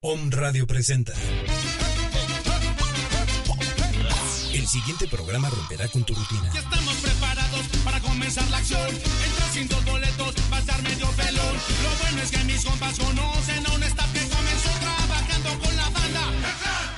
Om Radio presenta. El siguiente programa romperá con tu rutina. Ya estamos preparados para comenzar la acción. Entra sin dos boletos, va a estar medio pelón. Lo bueno es que mis compas conocen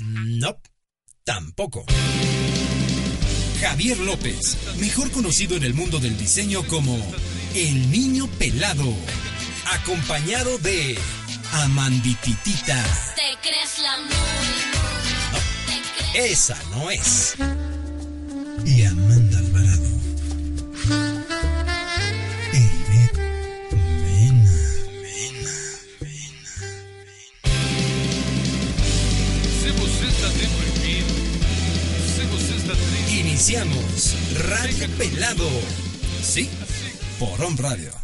No, tampoco. Javier López, mejor conocido en el mundo del diseño como El Niño Pelado, acompañado de Amandititita. Te crees la muy, Esa no es. Y Amanda Alvarado. Iniciamos Radio Pelado. Sí, por On Radio.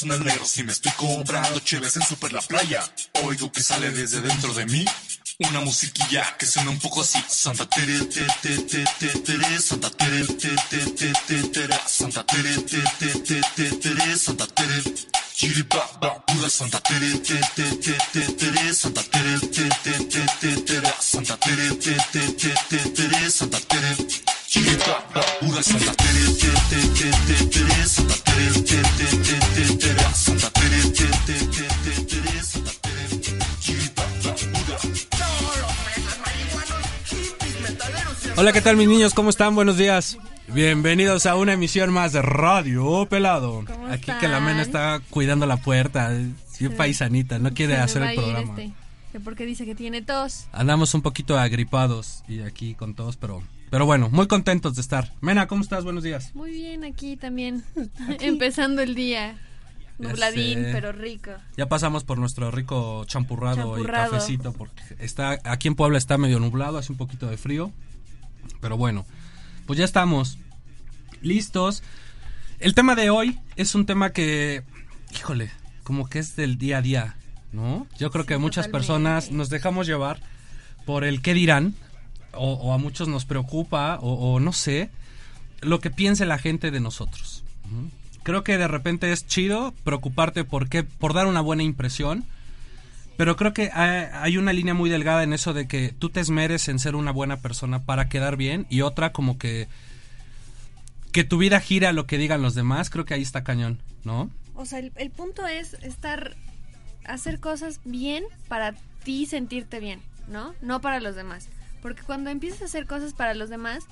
Unos mariscos en el negro, si me estoy comprando cheves en Super La Playa, oigo que sale desde dentro de mí una musiquilla que suena un poco así. Santa Tere, te, te, te, te, tere, Santa Tere, te, te, te, te, tere, Santa Tere, te, te, te, te, tere, Santa Tere. Chiripa, Santa Tere, te, te, Santa Tere, te, te, te, te, tere, Santa Tere, te, te, te, te, tere, Santa Tere. Chiripa, ba, pura Santa Tere, te, te, te, te, tere, Santa Tere, te, te, te, te, tere, Santa Tere, te, te, te, te, tere, Santa Tere. Chiripa, ba, pura. Solo fresas, marihuanos, hippies, metaleros y Hola, ¿qué tal mis niños? ¿Cómo están? Buenos días. Bienvenidos a una emisión más de Radio Pelado. ¿Cómo Aquí que la mena está cuidando la puerta. Bien Sí. paisanita, no quiere Se hacer el programa. este, que porque dice que tiene tos. Andamos un poquito agripados y aquí con todos, pero pero bueno, muy contentos de estar. Mena, ¿cómo estás? Buenos días. Muy bien aquí también. Empezando el día. Nubladín, pero rico. Ya pasamos por nuestro rico champurrado, Champurrado. y cafecito porque está aquí en Puebla está medio nublado, hace un poquito de frío. Pero bueno, pues ya estamos listos. El tema de hoy es un tema que, híjole, como que es del día a día, ¿no? Yo creo que muchas totalmente. personas nos dejamos llevar por el qué dirán, o, o a muchos nos preocupa, o, o no sé, lo que piense la gente de nosotros. Creo que de repente es chido preocuparte por qué, por dar una buena impresión, pero creo que hay, hay una línea muy delgada en eso de que tú te esmeres en ser una buena persona para quedar bien y otra como que que tu vida gira a lo que digan los demás, creo que ahí está cañón, ¿no? O sea, el, el punto es estar hacer cosas bien para ti sentirte bien, ¿no? No para los demás. Porque cuando empiezas a hacer cosas para los demás,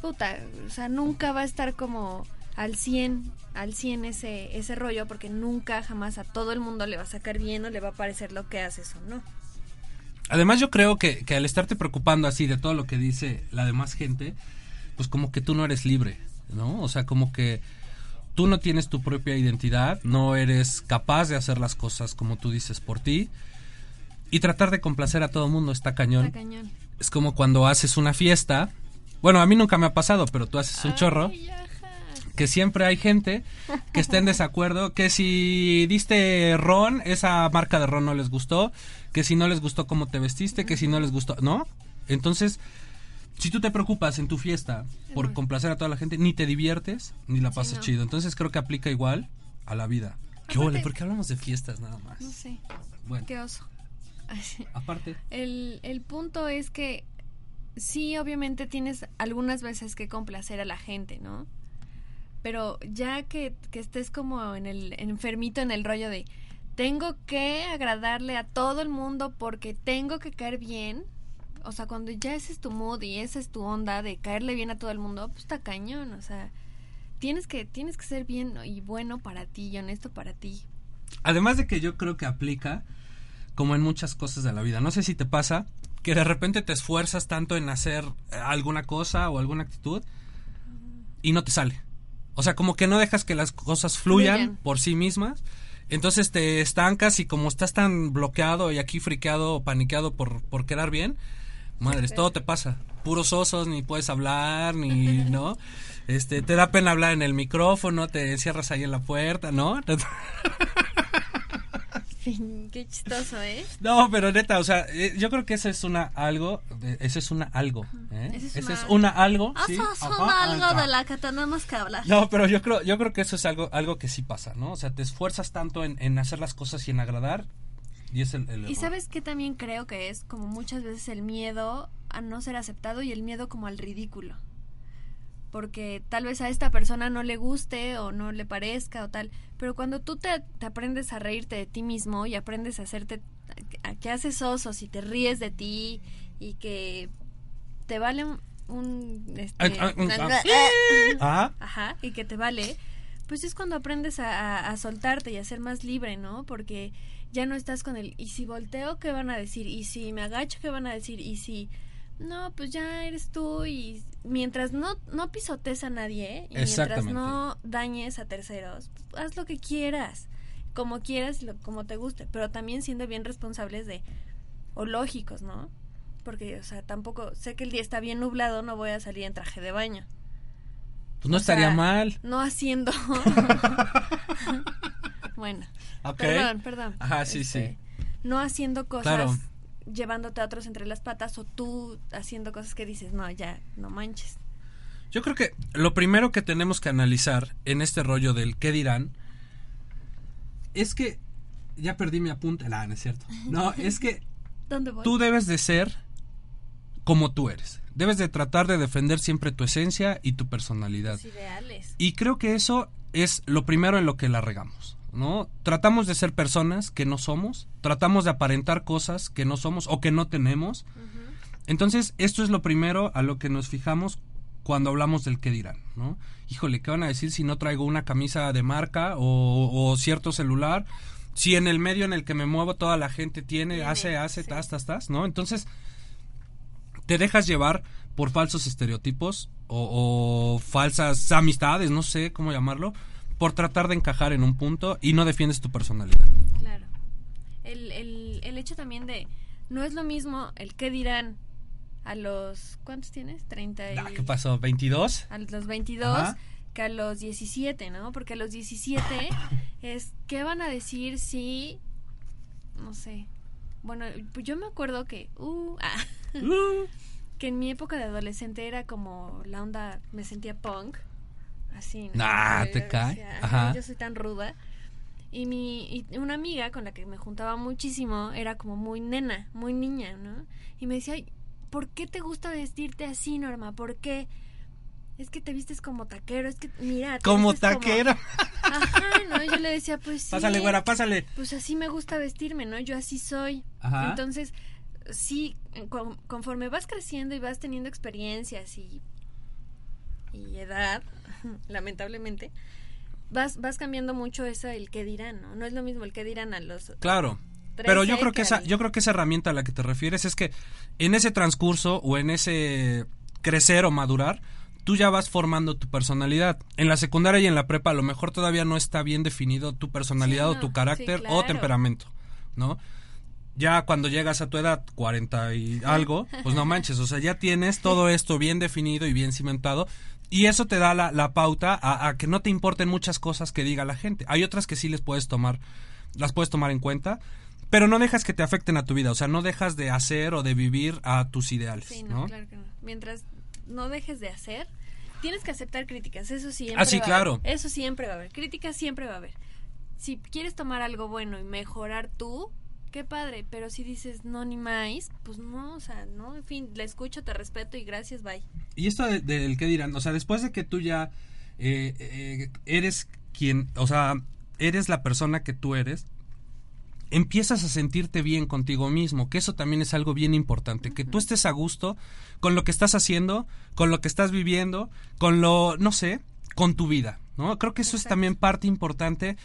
puta, o sea, nunca va a estar como al 100, al 100 ese, ese rollo, porque nunca jamás a todo el mundo le va a sacar bien o le va a parecer lo que haces o no. Además yo creo que, que al estarte preocupando así de todo lo que dice la demás gente, pues como que tú no eres libre, ¿no? O sea, como que tú no tienes tu propia identidad, no eres capaz de hacer las cosas como tú dices por ti. Y tratar de complacer a todo el mundo está cañón. Está cañón. Es como cuando haces una fiesta. Bueno, a mí nunca me ha pasado, pero tú haces un chorro. Ajá. Que siempre hay gente que está en desacuerdo. Que si diste ron, esa marca de ron no les gustó. Que si no les gustó cómo te vestiste. Que si no les gustó. ¿No? Entonces, si tú te preocupas en tu fiesta por complacer a toda la gente, ni te diviertes, ni la pasas no. chido. Entonces creo que aplica igual a la vida. ¿Qué ole? ¿Por qué hablamos de fiestas nada más? No sé, Bueno, qué oso. Aparte. El, el punto es que sí, obviamente tienes algunas veces que complacer a la gente, ¿no? Pero ya que, que estés como en el enfermito en el rollo de tengo que agradarle a todo el mundo porque tengo que caer bien. O sea, cuando ya ese es tu mood y esa es tu onda de caerle bien a todo el mundo, pues está cañón. O sea, tienes que, tienes que ser bien y bueno para ti y honesto para ti. Además de que yo creo que aplica como en muchas cosas de la vida. No sé si te pasa que de repente te esfuerzas tanto en hacer eh, alguna cosa o alguna actitud y no te sale. O sea, como que no dejas que las cosas fluyan, por sí mismas. Entonces te estancas y como estás tan bloqueado y aquí friqueado o paniqueado por, por quedar bien, madres, todo te pasa. Puros osos, ni puedes hablar, ni, ¿no? Este, te da pena hablar en el micrófono, te encierras ahí en la puerta, ¿no? Qué chistoso, ¿eh? No, pero neta, o sea, eh, yo creo que eso es una algo, eso es una algo, ¿eh? Ese es una- algo, Eso sí, es ajá, algo de la que tenemos que hablar. No, pero yo creo, yo creo que eso es algo, algo que sí pasa, ¿no? O sea, te esfuerzas tanto en, en hacer las cosas y en agradar, y es el, el Y sabes que también creo que es como muchas veces el miedo a no ser aceptado y el miedo como al ridículo. Porque tal vez a esta persona no le guste o no le parezca o tal. Pero cuando tú te, te aprendes a reírte de ti mismo y aprendes a hacerte, a que haces osos y te ríes de ti y que te vale un... un, este, Ah, ah, ah, Ajá, y que te vale, pues es cuando aprendes a, a- a soltarte y a ser más libre, ¿no? Porque ya no estás con el, y si volteo, ¿qué van a decir? Y si me agacho, ¿qué van a decir? Y si, no, pues ya eres tú y mientras no, no pisotes a nadie y mientras no dañes a terceros, pues, haz lo que quieras, como quieras, y lo- como te guste, pero también siendo bien responsables de, o lógicos, ¿no? Porque, o sea, tampoco, sé que el día está bien nublado, no voy a salir en traje de baño. pues no O sea, estaría mal. No haciendo. bueno, Ok. perdón, perdón. Ajá, sí, Este, No haciendo cosas Claro. Llevándote a otros entre las patas o tú haciendo cosas que dices, no, ya, no manches. Yo creo que lo primero que tenemos que analizar en este rollo del qué dirán es que ya perdí mi apunte. No, no es cierto. No, es que ¿Dónde voy? tú debes de ser como tú eres. Debes de tratar de defender siempre tu esencia y tu personalidad. Los ideales. Y creo que eso es lo primero en lo que la regamos, ¿no? Tratamos de ser personas que no somos, tratamos de aparentar cosas que no somos o que no tenemos. Entonces, esto es lo primero a lo que nos fijamos cuando hablamos del qué dirán, ¿no? Híjole, ¿qué van a decir si no traigo una camisa de marca o, o cierto celular? Si en el medio en el que me muevo toda la gente tiene, Tiene, hace, hace, sí. tas, tas, tas, ¿no? Entonces, te dejas llevar por falsos estereotipos o, o falsas amistades, no sé cómo llamarlo, por tratar de encajar en un punto y no defiendes tu personalidad. Claro. El, el, el hecho también de, no es lo mismo el qué dirán a los, ¿cuántos tienes? 30 y... Ah, ¿Qué pasó? ¿22? a los 22 Ajá. que a los 17, ¿no? Porque a los 17 es qué van a decir si no sé. Bueno, yo me acuerdo que uh, ah, que en mi época de adolescente era como la onda me sentía punk, así. ¿no? Nah, te cae. decía, Ajá. "Ay, Yo soy tan ruda. Y mi y una amiga con la que me juntaba muchísimo era como muy nena, muy niña, ¿no? Y me decía, "Ay, ¿por qué te gusta vestirte así, Norma? ¿Por qué? es que te vistes como taquero, es que mira, te Como taquero. Ajá, no, yo le decía, pues sí. Pásale, güera, pásale. Pues así me gusta vestirme, ¿no? Yo así soy. Ajá. Entonces, sí, con- conforme vas creciendo y vas teniendo experiencias y, y edad, lamentablemente, vas, vas cambiando mucho eso, el que dirán, ¿no? No es lo mismo el que dirán a los... Claro. Pero yo 13 creo que esa, yo creo que esa herramienta a la que te refieres es que en ese transcurso o en ese crecer o madurar, tú ya vas formando tu personalidad. En la secundaria y en la prepa a lo mejor todavía no está bien definido tu personalidad Sí, o tu sí, carácter o temperamento, ¿no? Ya cuando llegas a tu edad, 40 y algo, pues no manches, o sea, ya tienes todo esto bien definido y bien cimentado y eso te da la, la pauta a, a que no te importen muchas cosas que diga la gente. Hay otras que sí les puedes tomar, las puedes tomar en cuenta, pero no dejas que te afecten a tu vida, o sea, no dejas de hacer o de vivir a tus ideales, Sí, no, ¿no? claro que no. Mientras no dejes de hacer, tienes que aceptar críticas, eso siempre Ah, sí, va a claro. haber. Eso siempre va a haber, críticas siempre va a haber. Si quieres tomar algo bueno y mejorar tú, qué padre, pero si dices no ni más, pues no, o sea, no, en fin, la escucho, te respeto y gracias, bye. Y esto de- del que dirán, o sea, después de que tú ya eh, eh, eres quien, o sea, eres la persona que tú eres, empiezas a sentirte bien contigo mismo, que eso también es algo bien importante, que tú estés a gusto con lo que estás haciendo, con lo que estás viviendo, con lo, no sé, con tu vida, ¿no? Creo que eso es también parte importante,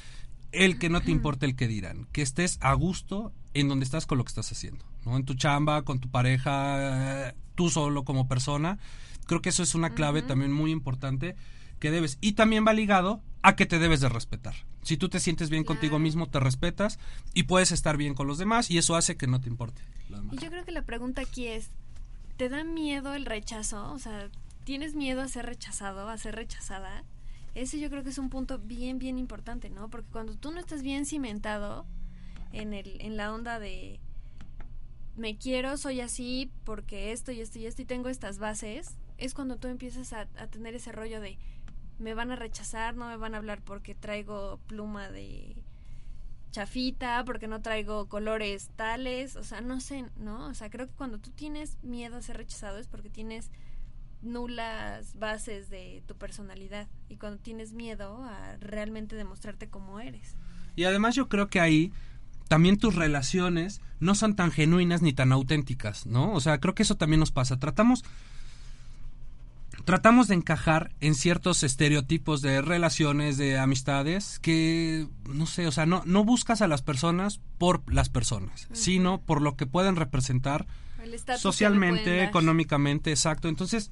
el que no te importe el que dirán, que estés a gusto en donde estás con lo que estás haciendo, ¿no? En tu chamba, con tu pareja, eh, tú solo como persona. Creo que eso es una clave también muy importante que debes. Y también va ligado a que te debes de respetar. Si tú te sientes bien contigo mismo, te respetas y puedes estar bien con los demás y eso hace que no te importe. Y yo creo que la pregunta aquí es, ¿te da miedo el rechazo? O sea, ¿tienes miedo a ser rechazado, a ser rechazada? Ese yo creo que es un punto bien, bien importante, ¿no? Porque cuando tú no estás bien cimentado en, el, en la onda de me quiero, soy así porque esto y esto y esto y tengo estas bases, es cuando tú empiezas a, tener ese rollo de me van a rechazar, no me van a hablar porque traigo pluma de chafita, porque no traigo colores tales, o sea, no sé, ¿no? O sea, creo que cuando tú tienes miedo a ser rechazado es porque tienes nulas bases de tu personalidad y cuando tienes miedo a realmente demostrarte como eres. Y además yo creo que ahí también tus relaciones no son tan genuinas ni tan auténticas, ¿no? O sea, creo que eso también nos pasa. Tratamos tratamos de encajar en ciertos estereotipos de relaciones, de amistades que no sé, o sea, no no buscas a las personas por las personas, sino por lo que pueden representar socialmente, pueden económicamente, exacto. Entonces,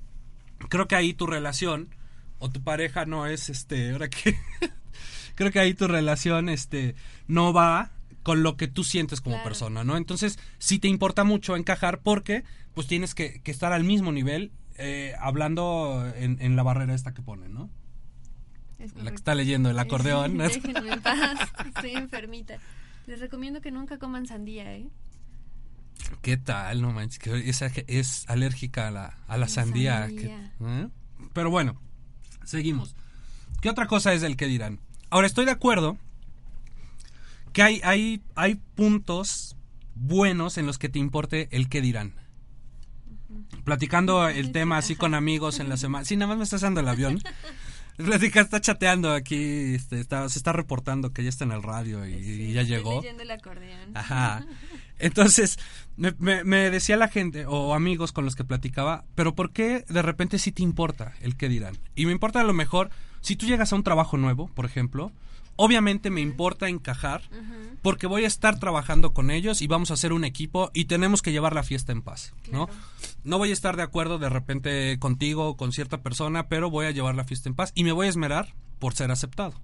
creo que ahí tu relación o tu pareja no es este, ahora que creo que ahí tu relación este no va con lo que tú sientes como Claro. persona, ¿no? Entonces, sí te importa mucho encajar porque pues tienes que, que estar al mismo nivel eh, hablando en, en la barrera esta que ponen, ¿no? Es La que está leyendo el acordeón. ¿no? Déjenme en paz, estoy enfermita. Les recomiendo que nunca coman sandía, ¿eh? ¿Qué tal? No manches, que es, es alérgica a la, a la sandía. sandía. que- ¿eh? Pero bueno, seguimos. ¿Qué otra cosa es del que dirán? Ahora, estoy de acuerdo que hay, hay, hay puntos buenos en los que te importe el que dirán. Platicando el tema así con amigos en la semana. Sí, nada más me estás dando el avión. Platica, está chateando aquí, este, está, se está reportando que ya está en el radio y, y ya Estoy llegó. leyendo el acordeón. Ajá. Entonces, me, me- me decía la gente o amigos con los que platicaba, pero ¿por qué de repente sí te importa el que dirán? Y me importa a lo mejor, si tú llegas a un trabajo nuevo, por ejemplo, obviamente me importa encajar porque voy a estar trabajando con ellos y vamos a hacer un equipo y tenemos que llevar la fiesta en paz, ¿no? Claro. No voy a estar de acuerdo de repente contigo o con cierta persona, pero voy a llevar la fiesta en paz y me voy a esmerar por ser aceptado.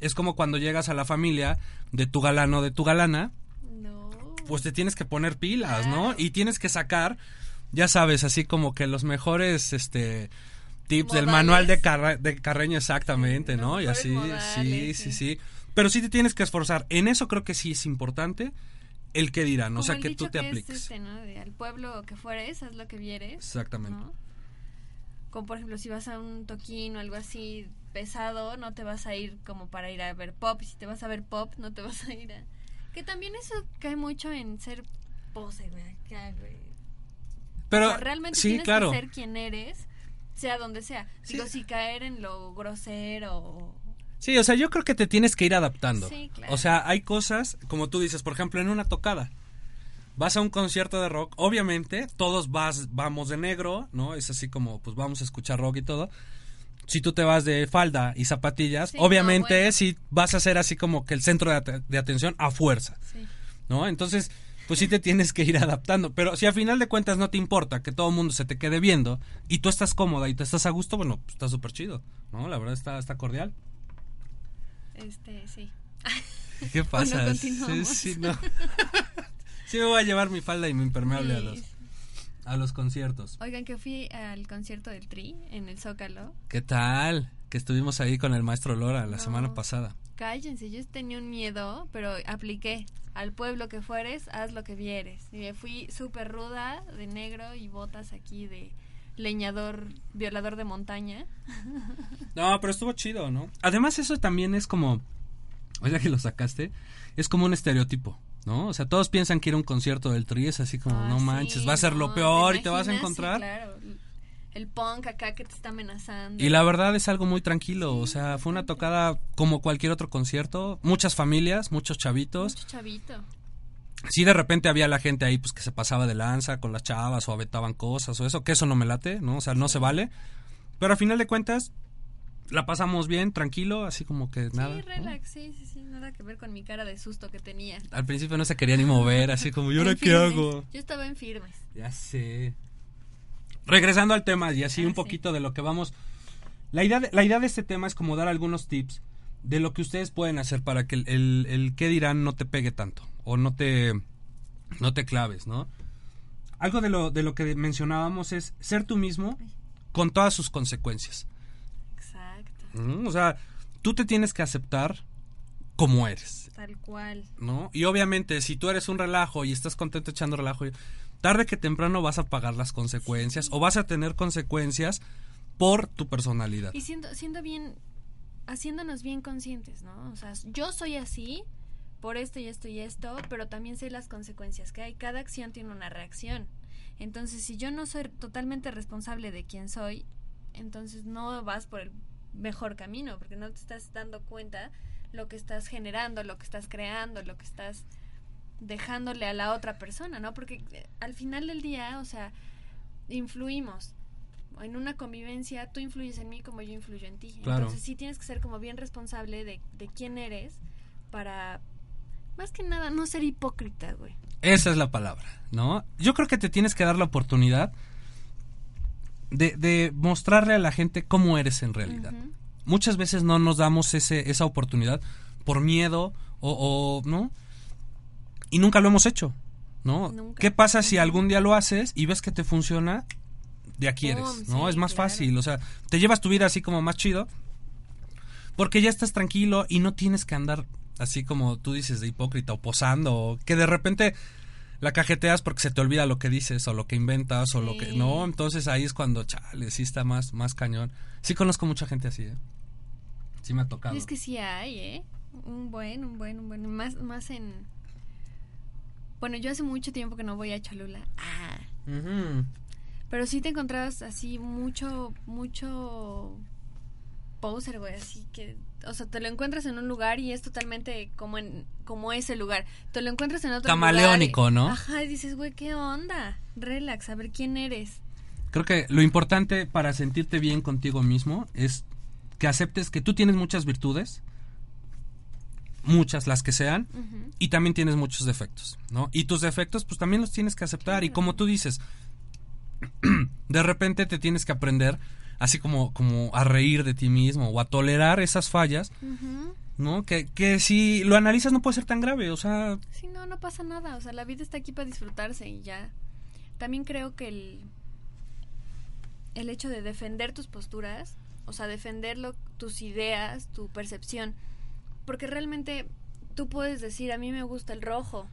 Es como cuando llegas a la familia de tu galano o de tu galana, No. pues te tienes que poner pilas, ¿no? Y tienes que sacar, ya sabes, así como que los mejores, este, tips del manual de, Carra- de Carreño exactamente, Sí, ¿no? Y así, sí, modales, sí, sí. sí. Pero sí te tienes que esforzar. En eso creo que sí es importante el que dirán, o Como sea, el que tú te es, apliques. este, ¿no? De al pueblo que fueres, haz lo que vieres. Exactamente. ¿no? Como por ejemplo, si vas a un toquín o algo así pesado, no te vas a ir como para ir a ver pop. Y si te vas a ver pop, no te vas a ir a... Que también eso cae mucho en ser pose, güey. Pero O sea, realmente sí, tienes claro. que ser quien eres sea donde sea. Digo, si caer en lo grosero o- Sí, o sea, yo creo que te tienes que ir adaptando. Sí, claro. O sea, hay cosas, como tú dices, por ejemplo, en una tocada. Vas a un concierto de rock, obviamente, todos vas, vamos de negro, ¿no? Es así como, pues vamos a escuchar rock y todo. Si tú te vas de falda y zapatillas, Sí, obviamente no, bueno. sí vas a ser así como que el centro de, at- de atención a fuerza, Sí. ¿no? Entonces, pues sí te tienes que ir adaptando. Pero si a final de cuentas no te importa que todo el mundo se te quede viendo y tú estás cómoda y te estás a gusto, bueno, pues está súper chido, ¿no? La verdad está, está cordial. Este, sí. ¿Qué pasa? Sí, sí, no. sí me voy a llevar mi falda y mi impermeable a los a los conciertos. Oigan, que fui al concierto del Tri en el Zócalo. ¿Qué tal? Que estuvimos ahí con el maestro Lora la No. semana pasada. Cállense, yo tenía un miedo, pero apliqué. Al pueblo que fueres, haz lo que vieres. Y me fui súper ruda, de negro y botas aquí de leñador, violador de montaña. No, pero estuvo chido, ¿no? Además eso también es como, oiga que lo sacaste, es como un estereotipo, ¿no? O sea, todos piensan que ir a un concierto del Tri es así como, Ah, no sí, manches, va a ser lo peor ¿te y te vas a imaginas? Sí, encontrar. claro. El punk acá que te está amenazando. Y la verdad es algo muy tranquilo, o sea, fue una tocada como cualquier otro concierto, muchas familias, muchos chavitos. Mucho chavito. Sí, de repente había la gente ahí pues que se pasaba de lanza con las chavas o aventaban cosas o eso, que eso no me late, ¿no? O sea, no se vale. Pero a final de cuentas la pasamos bien, tranquilo, así como que nada. sí, ¿no? relax, sí, sí, sí. Nada que ver con mi cara de susto que tenía. Al principio no se quería ni mover, así como, ¿y ahora qué firmes. hago? Yo estaba en firmes. Ya sé. Regresando al tema y así Ah, un sí. poquito de lo que vamos. La idea, de, la idea de este tema es como dar algunos tips de lo que ustedes pueden hacer para que el, el, el qué dirán no te pegue tanto o no te, no te claves, ¿no? Algo de lo, de lo que mencionábamos es ser tú mismo con todas sus consecuencias. Exacto. ¿no? O sea, tú te tienes que aceptar como eres. Tal cual. ¿no? Y obviamente, si tú eres un relajo y estás contento echando relajo, tarde que temprano vas a pagar las consecuencias o vas a tener consecuencias por tu personalidad. Y siendo, siendo bien, haciéndonos bien conscientes, ¿no? O sea, yo soy así por esto y esto y esto, pero también sé las consecuencias que hay. Cada acción tiene una reacción. Entonces, si yo no soy totalmente responsable de quién soy, entonces no vas por el mejor camino, porque no te estás dando cuenta lo que estás generando, lo que estás creando, lo que estás dejándole a la otra persona, ¿no? Porque eh, al final del día, o sea, influimos. En una convivencia, tú influyes en mí como yo influyo en ti. Claro. Entonces sí tienes que ser como bien responsable de, de quién eres para, más que nada, no ser hipócrita, güey. Esa es la palabra, ¿no? Yo creo que te tienes que dar la oportunidad de, de mostrarle a la gente cómo eres en realidad. Muchas veces no nos damos ese, esa oportunidad por miedo o, o, ¿no? Y nunca lo hemos hecho, ¿no? Nunca. ¿Qué pasa si algún día lo haces y ves que te funciona? De aquí eres, ¿no? sí, es más claro. fácil, o sea, te llevas tu vida así como más chido porque ya estás tranquilo y no tienes que andar así como tú dices de hipócrita o posando o que de repente la cajeteas porque se te olvida lo que dices o lo que inventas o lo que no entonces ahí es cuando chale sí está más más cañón sí conozco mucha gente así ¿eh? sí me ha tocado es que sí hay, ¿eh? Un buen, un buen, un buen. Más, más en... Bueno, yo hace mucho tiempo que no voy a Cholula. Ah. Pero sí te encontrabas así mucho, mucho poser, güey, así que, o sea, te lo encuentras en un lugar y es totalmente como en, como ese lugar. Te lo encuentras en otro Camaleónico, lugar y- ¿no? Ajá, y dices, güey, ¿qué onda? Relax, a ver quién eres. creo que lo importante para sentirte bien contigo mismo es que aceptes que tú tienes muchas virtudes muchas las que sean y también tienes muchos defectos, ¿no? Y tus defectos pues también los tienes que aceptar y como tú dices, de repente te tienes que aprender así como como a reír de ti mismo o a tolerar esas fallas. ¿no? Que, que si lo analizas no puede ser tan grave, o sea, Sí, no, no pasa nada. O sea, la vida está aquí para disfrutarse y ya. También creo que el, el hecho de defender tus posturas, o sea, defenderlo, tus ideas, tu percepción, porque realmente tú puedes decir, a mí me gusta el rojo,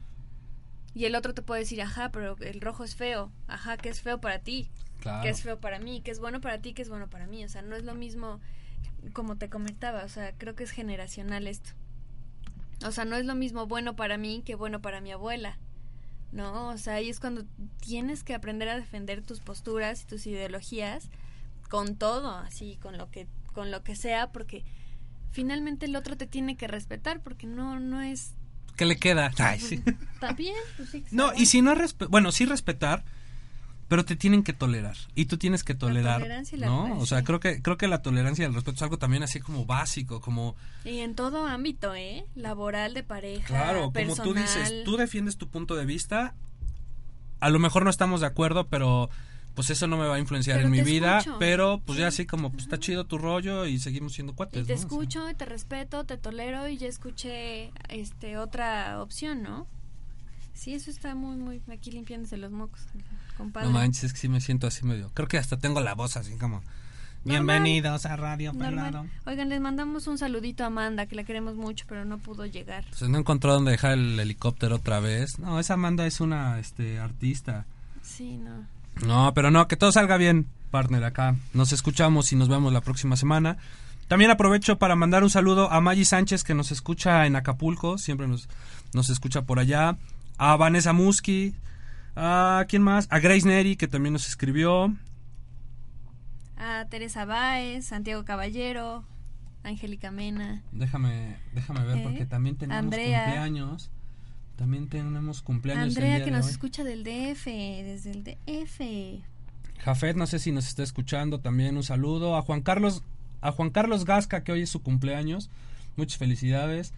y el otro te puede decir, ajá, pero el rojo es feo, ajá, que es feo para ti, claro. que es feo para mí, que es bueno para ti, que es bueno para mí, o sea, no es lo mismo como te comentaba, o sea, creo que es generacional esto. O sea, no es lo mismo bueno para mí que bueno para mi abuela. ¿No? O sea, ahí es cuando tienes que aprender a defender tus posturas y tus ideologías con todo, así, con lo que, con lo que sea, porque finalmente el otro te tiene que respetar, porque no, no es ¿Qué le queda? Ay, sí. Está bien, pues sí. No, y si no respe- bueno, sí respetar, pero te tienen que tolerar y tú tienes que tolerar, tolerancia y la ¿no? O sea, creo que creo que la tolerancia y el respeto es algo también así como básico, como Y en todo ámbito, ¿eh? Laboral, de pareja, claro, como tú dices, tú defiendes tu punto de vista. A lo mejor no estamos de acuerdo, pero pues eso no me va a influenciar Pero en mi vida, escucho. pero pues ya así como pues está chido tu rollo y seguimos siendo cuates, Y te ¿no? O sea, escucho, te respeto, te tolero y ya escuché este otra opción, ¿no? Sí, eso está muy, muy aquí limpiándose los mocos, compadre. no manches, es que sí me siento así medio. Creo que hasta tengo la voz así como Bienvenidos a Radio. Pelado. Oigan, les mandamos un saludito a Amanda, que la queremos mucho, pero no pudo llegar. Pues no encontró dónde dejar el helicóptero otra vez. No, esa Amanda es una este artista. Sí, no. No, pero no, que todo salga bien, partner, acá. Nos escuchamos y nos vemos la próxima semana. También aprovecho para mandar un saludo a Maggie Sánchez, que nos escucha en Acapulco, siempre nos, nos escucha por allá. A Vanessa Musky. A quién más? A Grace Neri, que también nos escribió. A Teresa Báez, Santiago Caballero, Angélica Mena. Déjame, déjame ver, Eh, porque también tenemos Andrea. cumpleaños. También tenemos cumpleaños el Andrea, día que de nos hoy. escucha del DF, desde el DF. Jafet, no sé si nos está escuchando también, un saludo. A Juan Carlos, a Juan Carlos Gasca, que hoy es su cumpleaños. Muchas felicidades.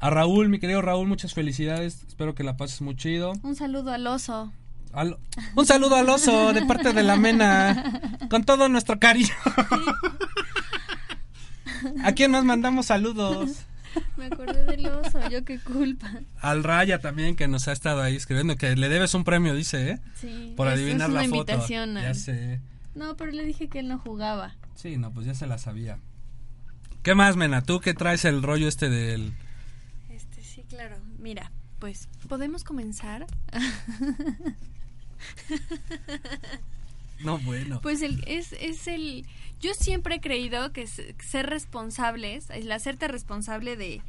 A Raúl, mi querido Raúl, muchas felicidades. Espero que la pases muy chido. Un saludo al oso. Al- un saludo al oso de parte de la Mena. Con todo nuestro cariño. ¿A quién más mandamos saludos? Me acordé del oso, yo qué culpa. Al Raya también, que nos ha estado ahí escribiendo, que le debes un premio, dice, ¿eh? Sí, Por adivinar es una la foto. invitación a- Ya sé. No, pero le dije que él no jugaba. Sí, no, pues ya se la sabía. ¿Qué más, Mena? ¿Tú que traes el rollo este del... Este, sí, claro. Mira, pues, ¿podemos comenzar? No, bueno. Pues el, es, es el... Yo siempre he creído que ser responsables, el hacerte responsable de,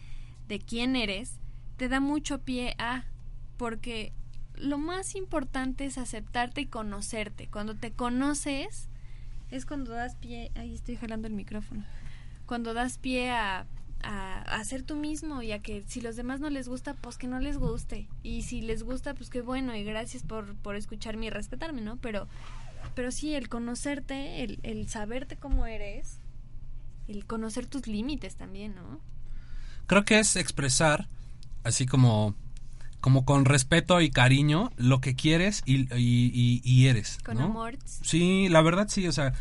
de quién eres, te da mucho pie a... Porque lo más importante es aceptarte y conocerte. Cuando te conoces, es cuando das pie... Ahí estoy jalando el micrófono. Cuando das pie a, a, a ser tú mismo y a que si los demás no les gusta, pues que no les guste. Y si les gusta, pues qué bueno y gracias por, por escucharme y respetarme, ¿no? Pero pero sí, el conocerte, el, el saberte cómo eres, el conocer tus límites también, ¿no? Creo que es expresar, así como, como con respeto y cariño, lo que quieres y, y, y- y eres. Con ¿no? amor. Sí, la verdad sí, o sea,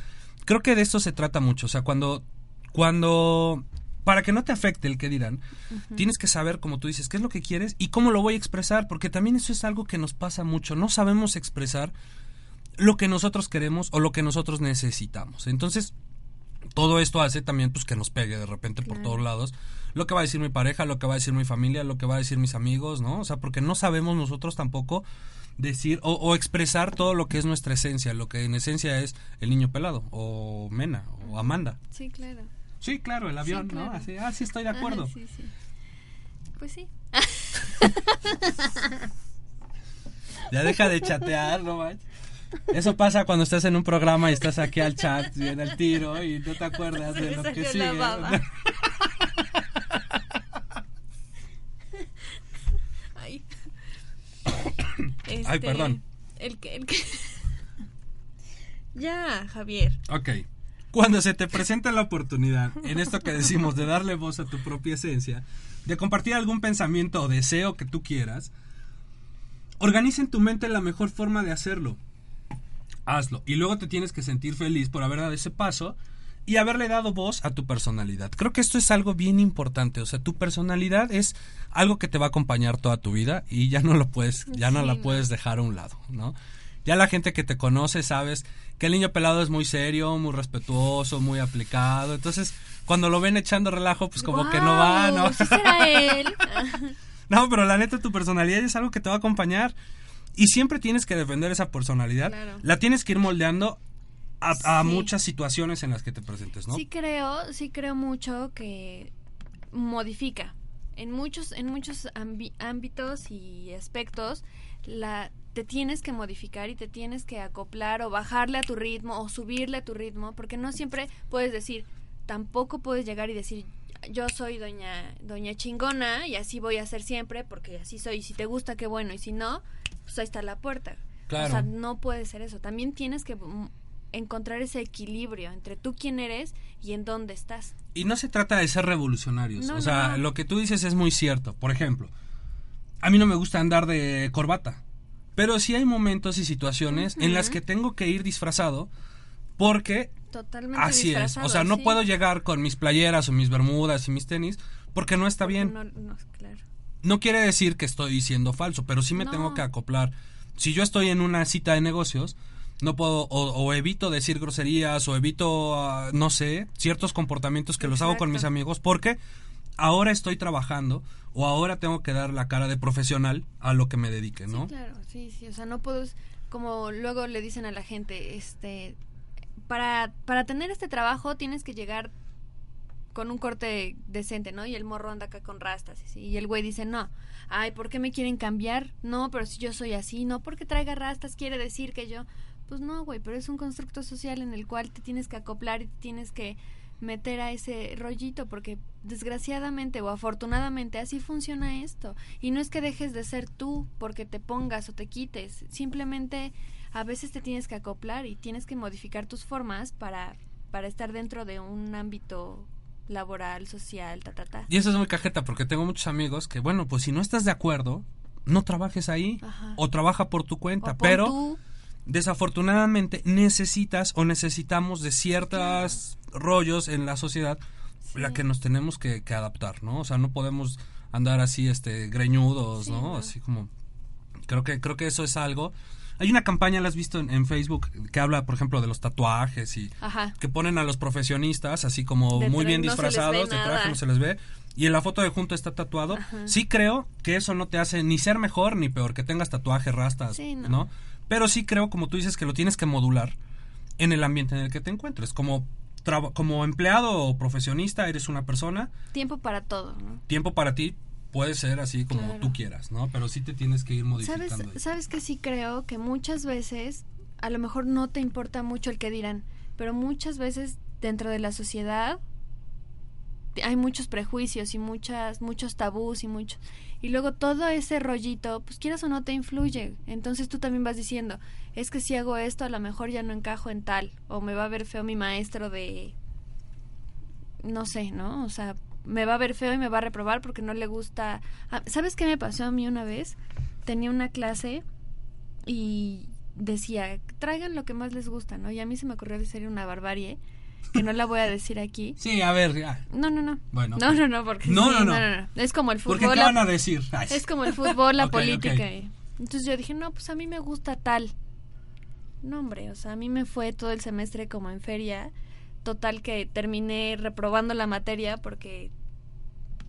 creo que de esto se trata mucho, o sea, cuando, cuando, para que no te afecte el que dirán, tienes que saber, como tú dices, qué es lo que quieres y cómo lo voy a expresar, porque también eso es algo que nos pasa mucho, no sabemos expresar lo que nosotros queremos o lo que nosotros necesitamos. Entonces, todo esto hace también pues que nos pegue de repente por Claro. todos lados lo que va a decir mi pareja, lo que va a decir mi familia, lo que va a decir mis amigos, ¿no? O sea, porque no sabemos nosotros tampoco decir o, o expresar todo lo que es nuestra esencia, lo que en esencia es el niño pelado o Mena o Amanda. Sí, claro. Sí, claro, el avión, ¿no? claro. Así, ah, sí estoy de acuerdo. Ajá, sí, sí. Pues sí. Ya deja de chatear, no manches. Eso pasa cuando estás en un programa y estás aquí al chat y en el tiro y no te acuerdas Se de lo que sigue. Ay. Ay, Este, perdón. El que, el que... ya, Javier. Ok. Cuando se te presenta la oportunidad, en esto que decimos de darle voz a tu propia esencia, de compartir algún pensamiento o deseo que tú quieras, organiza en tu mente la mejor forma de hacerlo. Hazlo. Y luego te tienes que sentir feliz por haber dado ese paso y haberle dado voz a tu personalidad. Creo que esto es algo bien importante. O sea, tu personalidad es algo que te va a acompañar toda tu vida y ya no lo puedes, ya no la no. puedes dejar a un lado, ¿no? Ya la gente que te conoce sabes que el niño pelado es muy serio, muy respetuoso, muy aplicado. Entonces, cuando lo ven echando relajo, pues como que no va, ¿no? Guau, ¿sí será él? No, pero la neta, tu personalidad es algo que te va a acompañar. Y siempre tienes que defender esa personalidad. Claro. La tienes que ir moldeando a, muchas situaciones en las que te presentes, ¿no? Sí creo, sí creo mucho que modifica. En muchos, en muchos ámbi- ámbitos y aspectos, la te tienes que modificar y te tienes que acoplar o bajarle a tu ritmo o subirle a tu ritmo, porque no siempre puedes decir, tampoco puedes llegar y decir, yo soy doña doña chingona y así voy a ser siempre porque así soy y si te gusta qué bueno y si no pues ahí está la puerta Claro. o sea no puede ser eso también tienes que mm, encontrar ese equilibrio entre tú quién eres y en dónde estás Y no se trata de ser revolucionarios. No, o sea, no. lo que tú dices es muy cierto. Por ejemplo, a mí no me gusta andar de corbata. Pero sí hay momentos y situaciones en las que tengo que ir disfrazado porque totalmente así es. O sea, no sí. puedo llegar con mis playeras o mis bermudas y mis tenis porque no está bien. no, no, claro No quiere decir que estoy siendo falso, pero sí me No. tengo que acoplar. Si yo estoy en una cita de negocios, no puedo, o, o evito decir groserías, o evito, ah, no sé, ciertos comportamientos que los hago con mis amigos, porque ahora estoy trabajando, o ahora tengo que dar la cara de profesional a lo que me dedique, ¿no? Sí, claro, sí, sí, o sea, no puedo, como luego le dicen a la gente, este, para, para tener este trabajo tienes que llegar con un corte decente, ¿no? Y el morro anda acá con rastas, y, así, y el güey dice, no, ay, ¿por qué me quieren cambiar? No, pero si yo soy así, no, porque traiga rastas quiere decir que yo, pues no, güey, pero es un constructo social en el cual te tienes que acoplar y te tienes que meter a ese rollito porque desgraciadamente o afortunadamente así funciona esto y no es que dejes de ser tú porque te pongas o te quites simplemente a veces te tienes que acoplar y tienes que modificar tus formas para para estar dentro de un ámbito laboral social ta ta ta Y eso es muy cajeta, porque tengo muchos amigos que, bueno, pues si no estás de acuerdo, no trabajes ahí, Ajá. o trabaja por tu cuenta, O pero... tú- desafortunadamente necesitas o necesitamos de ciertos rollos en la sociedad la que nos tenemos que, que adaptar, ¿no? O sea, no podemos andar así, este, greñudos, Sí, ¿no? no. Así como, creo que, creo que eso es algo. Hay una campaña, la has visto en, en Facebook, que habla, por ejemplo, de los tatuajes y Ajá. que ponen a los profesionistas así como De muy bien no disfrazados, de traje nada. no se les ve. Y en la foto de junto está tatuado. Ajá. Sí creo que eso no te hace ni ser mejor ni peor, que tengas tatuajes, rastas, Sí, no. ¿no? Pero sí creo, como tú dices, que lo tienes que modular en el ambiente en el que te encuentres. Como, como empleado o profesionista, eres una persona, tiempo para todo ¿no? tiempo para ti puede ser así como Claro. tú quieras, ¿no? Pero sí te tienes que ir modificando. ¿Sabes, ahí. sabes que sí creo que muchas veces a lo mejor no te importa mucho el que dirán, pero muchas veces dentro de la sociedad hay muchos prejuicios y muchas muchos tabús y mucho y luego todo ese rollito, pues quieras o no te influye. Entonces tú también vas diciendo, es que si hago esto a lo mejor ya no encajo en tal o me va a ver feo mi maestro de no sé, ¿no? O sea, me va a ver feo y me va a reprobar porque no le gusta. Ah, ¿Sabes qué me pasó a mí una vez? Tenía una clase y decía, traigan lo que más les gusta, ¿no? Y a mí se me ocurrió decir una barbarie que no la voy a decir aquí. Sí, a ver, ya. No, no, no. Bueno. No, no, no, porque No, sí, no, no. Es como el fútbol. ¿qué la- van a decir? Ay, es como el fútbol, la política. Entonces yo dije, no, pues a mí me gusta tal. No, hombre, o sea, a mí me fue todo el semestre como en feria. Total que terminé reprobando la materia porque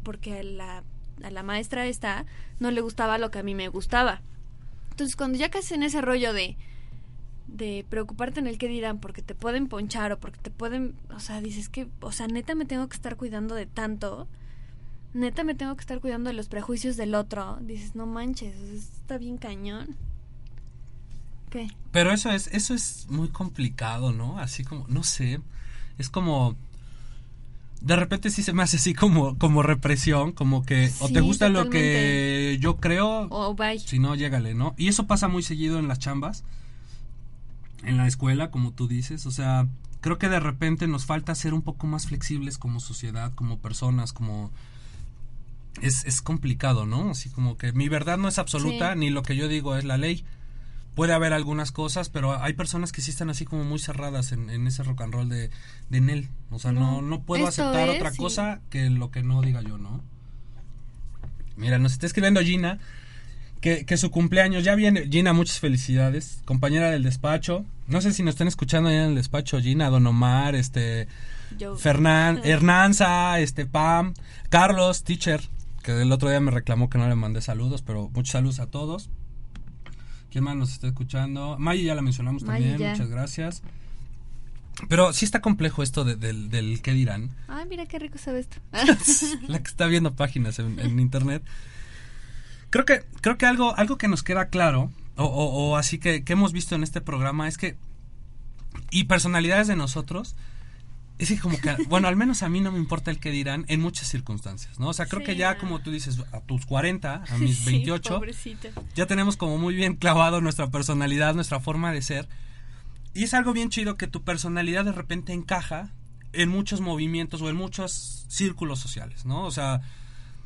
porque a la, a la maestra esta no le gustaba lo que a mí me gustaba. Entonces cuando ya casi en ese rollo de de preocuparte en el que dirán porque te pueden ponchar o porque te pueden, o sea, dices que, o sea, neta me tengo que estar cuidando de tanto, neta me tengo que estar cuidando de los prejuicios del otro, dices, no manches, está bien cañón. ¿Qué? Pero eso es, eso es muy complicado, ¿no? Así como, no sé, es como, de repente sí se me hace así como, como represión, como que o te gusta lo que yo creo, O bye. si no, llégale, ¿no? Y eso pasa muy seguido en las chambas, en la escuela, como tú dices, o sea, creo que de repente nos falta ser un poco más flexibles como sociedad, como personas, como... Es, es complicado, ¿no? Así como que mi verdad no es absoluta, Sí. ni lo que yo digo es la ley. Puede haber algunas cosas, pero hay personas que sí están así como muy cerradas en, en ese rock and roll de, de Nel. O sea, no, No, no puedo aceptar es otra cosa que lo que no diga yo, ¿no? Mira, nos está escribiendo Gina que, que su cumpleaños ya viene. Gina, muchas felicidades. Compañera del despacho. No sé si nos están escuchando allá en el despacho, Gina, Don Omar, este. Fernán, Hernanza, este, Pam, Carlos, teacher, que el otro día me reclamó que no le mandé saludos, pero muchos saludos a todos. ¿Quién más nos está escuchando? Maggie ya la mencionamos Maggie, también, ya. muchas gracias. Pero sí está complejo esto de- del, del qué dirán. Ay, mira qué rico se ve esto. la que está viendo páginas en, en internet. Creo que, creo que algo, algo que nos queda claro, o, o- o así que, que hemos visto en este programa es que, y personalidades de nosotros, es que como que, bueno, al menos a mí no me importa el que dirán en muchas circunstancias, ¿no? O sea, creo Sí, que ya como tú dices, a tus 40, a mis Sí, 28, pobrecito. ya tenemos como muy bien clavado nuestra personalidad, nuestra forma de ser. Y es algo bien chido que tu personalidad de repente encaja en muchos movimientos o en muchos círculos sociales, ¿no? O sea,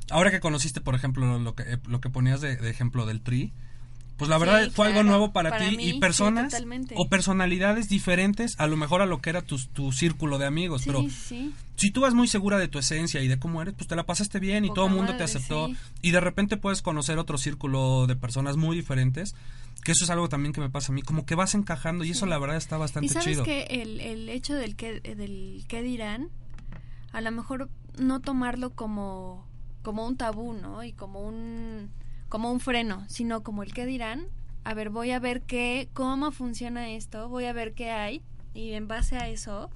ahora que conociste, por ejemplo, lo que, lo que ponías de, de ejemplo del tri, pues la Sí, verdad fue algo nuevo para, para ti mí, y personas o personalidades diferentes a lo mejor a lo que era tu, tu círculo de amigos, Sí, pero si tú vas muy segura de tu esencia y de cómo eres, pues te la pasaste bien y Poca todo el mundo te aceptó. Y de repente puedes conocer otro círculo de personas muy diferentes, que eso es algo también que me pasa a mí, como que vas encajando y eso la verdad está bastante Y sabes chido. que el, el hecho del que, del que dirán, a lo mejor no tomarlo como, como un tabú, ¿no? Y como un, como un freno, sino como el que dirán, a ver, voy a ver qué, cómo funciona esto, voy a ver qué hay, y en base a eso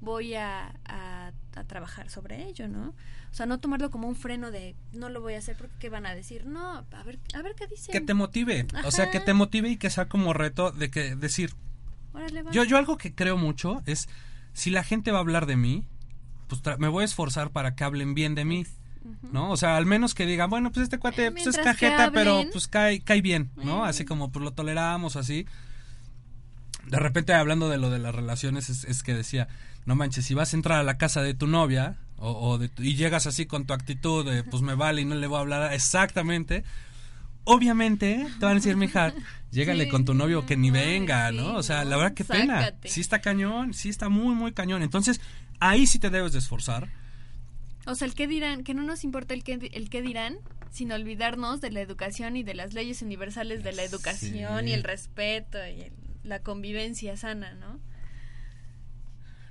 voy a, a, a trabajar sobre ello, ¿no? O sea, no tomarlo como un freno de no lo voy a hacer porque ¿qué van a decir? No, a ver, a ver qué dicen. Que te motive, o sea, que te motive y que sea como reto de que decir, Órale, yo, yo algo que creo mucho es, si la gente va a hablar de mí, pues me voy a esforzar para que hablen bien de mí. ¿No? O sea, al menos que digan, bueno, pues este cuate Eh, pues es cajeta, pero pues cae, cae bien, ¿no? Eh. Así como pues lo toleramos, así. De repente, hablando de lo de las relaciones, es, es que decía, no manches, si vas a entrar a la casa de tu novia o, o de tu- y llegas así con tu actitud de, pues me vale y no le voy a hablar exactamente, obviamente te van a decir, mija, llégale Sí, con tu novio que ni venga, ¿no? O sea, la verdad, qué pena. sácate. Sí está cañón, sí está muy, muy cañón. Entonces, ahí sí te debes de esforzar. O sea, el que dirán, que no nos importa el que, el que dirán, sino olvidarnos de la educación y de las leyes universales de la educación Sí. y el respeto y el- la convivencia sana, ¿no?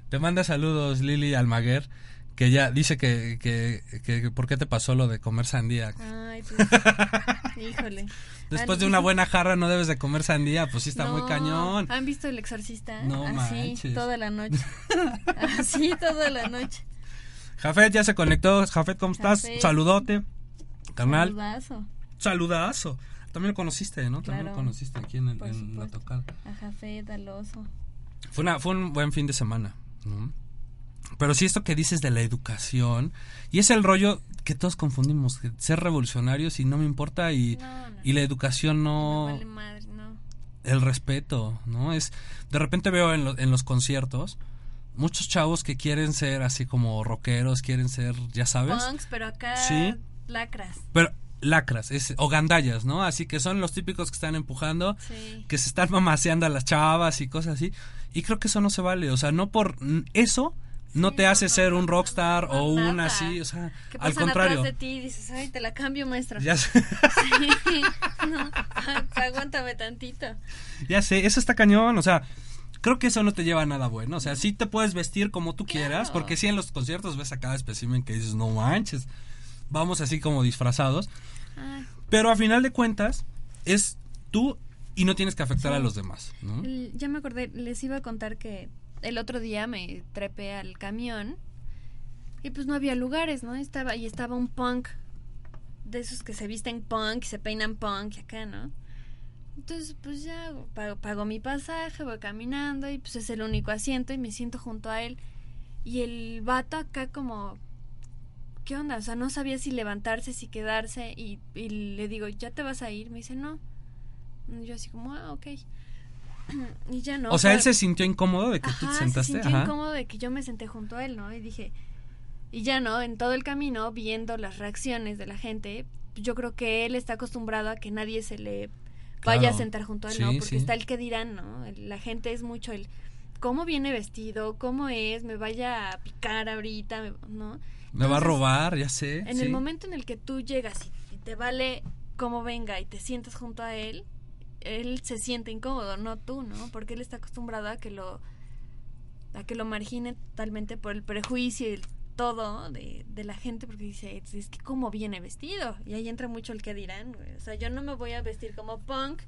Te manda saludos Lili Almaguer, que ya dice que, que, que, que por qué te pasó lo de comer sandía. Ay, pues, híjole. Después Han- de una buena jarra no debes de comer sandía, pues sí está muy cañón. ¿Han visto El Exorcista? No Así, manches. toda la noche. Así, toda la noche. Jafet ya se conectó. Jafet, ¿cómo estás? Jafet. Saludote. Carnal, Saludazo. saludazo. También lo conociste, ¿no? También lo conociste aquí en, el- en la tocada. A Jafet, al oso. Fue, una, fue un buen fin de semana, ¿no? Pero sí esto que dices de la educación, y es el rollo que todos confundimos, ser revolucionarios y no me importa y, No, no. y la educación no... No vale madre, no. el respeto, ¿no? Es de repente veo en, lo- en los conciertos muchos chavos que quieren ser así como rockeros, quieren ser, ya sabes, Punks, pero acá Sí. lacras. pero lacras, es, o gandallas, ¿no? Así que son los típicos que están empujando, Sí. que se están mamaseando a las chavas y cosas así. Y creo que eso no se vale, o sea, no por eso no Sí, te no, hace no, ser no, un rockstar o un así, o sea, Que al contrario. atrás de ti y dices, ay, te la cambio, maestro. Ya sé, Sí, no, aguántame tantito. ya sé, eso está cañón, o sea, creo que eso no te lleva a nada bueno, o sea, sí te puedes vestir como tú quieras, porque sí en los conciertos ves a cada espécimen que dices, no manches, vamos así como disfrazados, pero a final de cuentas es tú y no tienes que afectar a los demás, ¿no? ya me acordé, les iba a contar que el otro día me trepé al camión y pues no había lugares, ¿no? Estaba y estaba un punk de esos que se visten punk y se peinan punk y acá, ¿no? Entonces, pues ya pago, pago mi pasaje, voy caminando y pues es el único asiento y me siento junto a él. Y el vato acá como, ¿qué onda? O sea, no sabía si levantarse, si quedarse y, y le digo, ¿ya te vas a ir? Me dice, no. Y yo así como, ah, ok. y ya no. o sea, él se sintió incómodo de que tú te sentaste, se sintió ajá. incómodo de que yo me senté junto a él, ¿no? Y dije, y ya no, en todo el camino, viendo las reacciones de la gente, yo creo que él está acostumbrado a que nadie se le vaya a sentar junto a él, ¿no? Porque sí. está el que dirán, ¿no? La gente es mucho el cómo viene vestido, cómo es, me vaya a picar ahorita, ¿no? Me va a robar, ya sé. En sí. el momento en el que tú llegas y, y te vale cómo venga y te sientas junto a él, él se siente incómodo, no tú, ¿no? Porque él está acostumbrado a que lo a que lo margine totalmente por el prejuicio y el todo de, de la gente porque dice, es, es que cómo viene vestido. Y ahí entra mucho el que dirán, güey. O sea, yo no me voy a vestir como punk,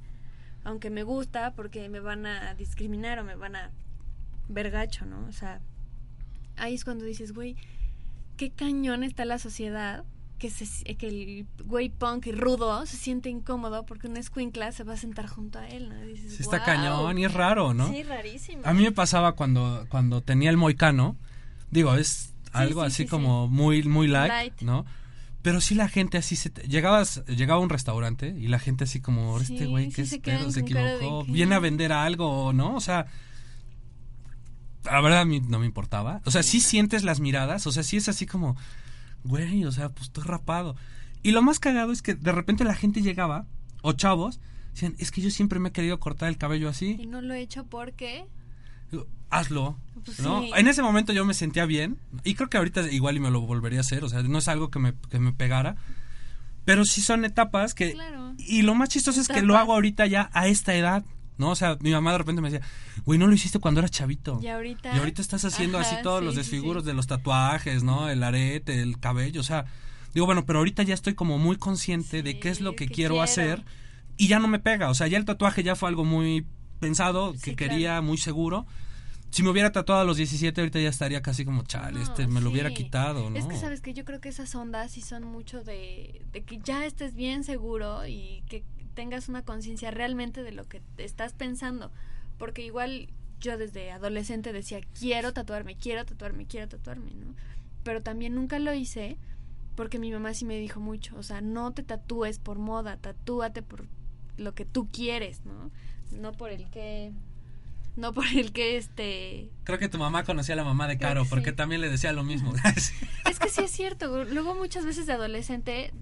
aunque me gusta, porque me van a discriminar o me van a ver gacho, ¿no? O sea, ahí es cuando dices, güey, qué cañón está la sociedad que, se, que el güey punk y rudo se siente incómodo porque un escuincla se va a sentar junto a él, ¿no? Dices, Sí, está cañón y es raro, ¿no? Sí, rarísimo. A mí me pasaba cuando, cuando tenía el moicano, digo, es algo sí, así sí, como muy, muy light, Light. ¿no? Pero sí la gente así se... te- llegabas, llegaba a un restaurante y la gente así como, este güey, ¿qué se pedo? Se equivocó, que- viene a vender algo, ¿no? O sea, la verdad a mí no me importaba. O sea, sí sientes las miradas, o sea, sí es así como, güey, o sea, pues estoy rapado. Y lo más cagado es que de repente la gente llegaba, o chavos, decían, es que yo siempre me he querido cortar el cabello así. Y no lo he hecho porque... Hazlo. Pues ¿no? sí. En ese momento yo me sentía bien y creo que ahorita igual y me lo volvería a hacer, o sea, no es algo que me, que me pegara, pero sí son etapas que... Claro. Y lo más chistoso es que lo hago ahorita ya a esta edad, ¿no? O sea, mi mamá de repente me decía, güey, no lo hiciste cuando eras chavito. Y ahorita... Y ahorita estás haciendo Ajá, así todos sí, los desfiguros sí. de los tatuajes, ¿no? El arete, el cabello, o sea, digo, bueno, pero ahorita ya estoy como muy consciente de qué es lo que, que quiero, quiero. hacer y ya no me pega, o sea, ya el tatuaje ya fue algo muy pensado, que quería, muy seguro. Si me hubiera tatuado a los 17, ahorita ya estaría casi como, chale, No, este me lo hubiera quitado, ¿no? Es que sabes que yo creo que esas ondas sí son mucho de, de que ya estés bien seguro y que tengas una conciencia realmente de lo que estás pensando. Porque igual yo desde adolescente decía, quiero tatuarme, quiero tatuarme, quiero tatuarme, ¿no? Pero también nunca lo hice porque mi mamá sí me dijo mucho, o sea, no te tatúes por moda, tatúate por lo que tú quieres, ¿no? No por el que... No por el que este Creo que tu mamá conocía a la mamá de Caro, que porque sí. también le decía lo mismo. Es que sí es cierto. Luego muchas veces de adolescente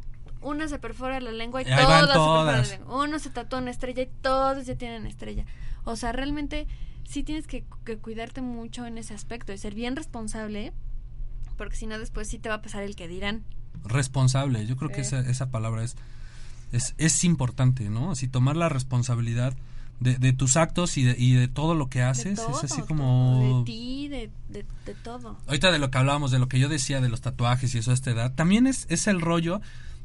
una se perfora la lengua y, todas, se todas. la lengua. Uno se tatúa una estrella y todos ya tienen estrella. O sea, realmente sí tienes que, que cuidarte mucho en ese aspecto y ser bien responsable porque si no después sí te va a pasar el que dirán. responsable. Yo creo que esa, esa palabra es, es, es importante, ¿no? Así tomar la responsabilidad de, de tus actos y de, y de todo lo que haces. todo, es así como... De ti, de, de, de todo. Ahorita de lo que hablábamos, de lo que yo decía de los tatuajes y eso a esta edad, también es, es el rollo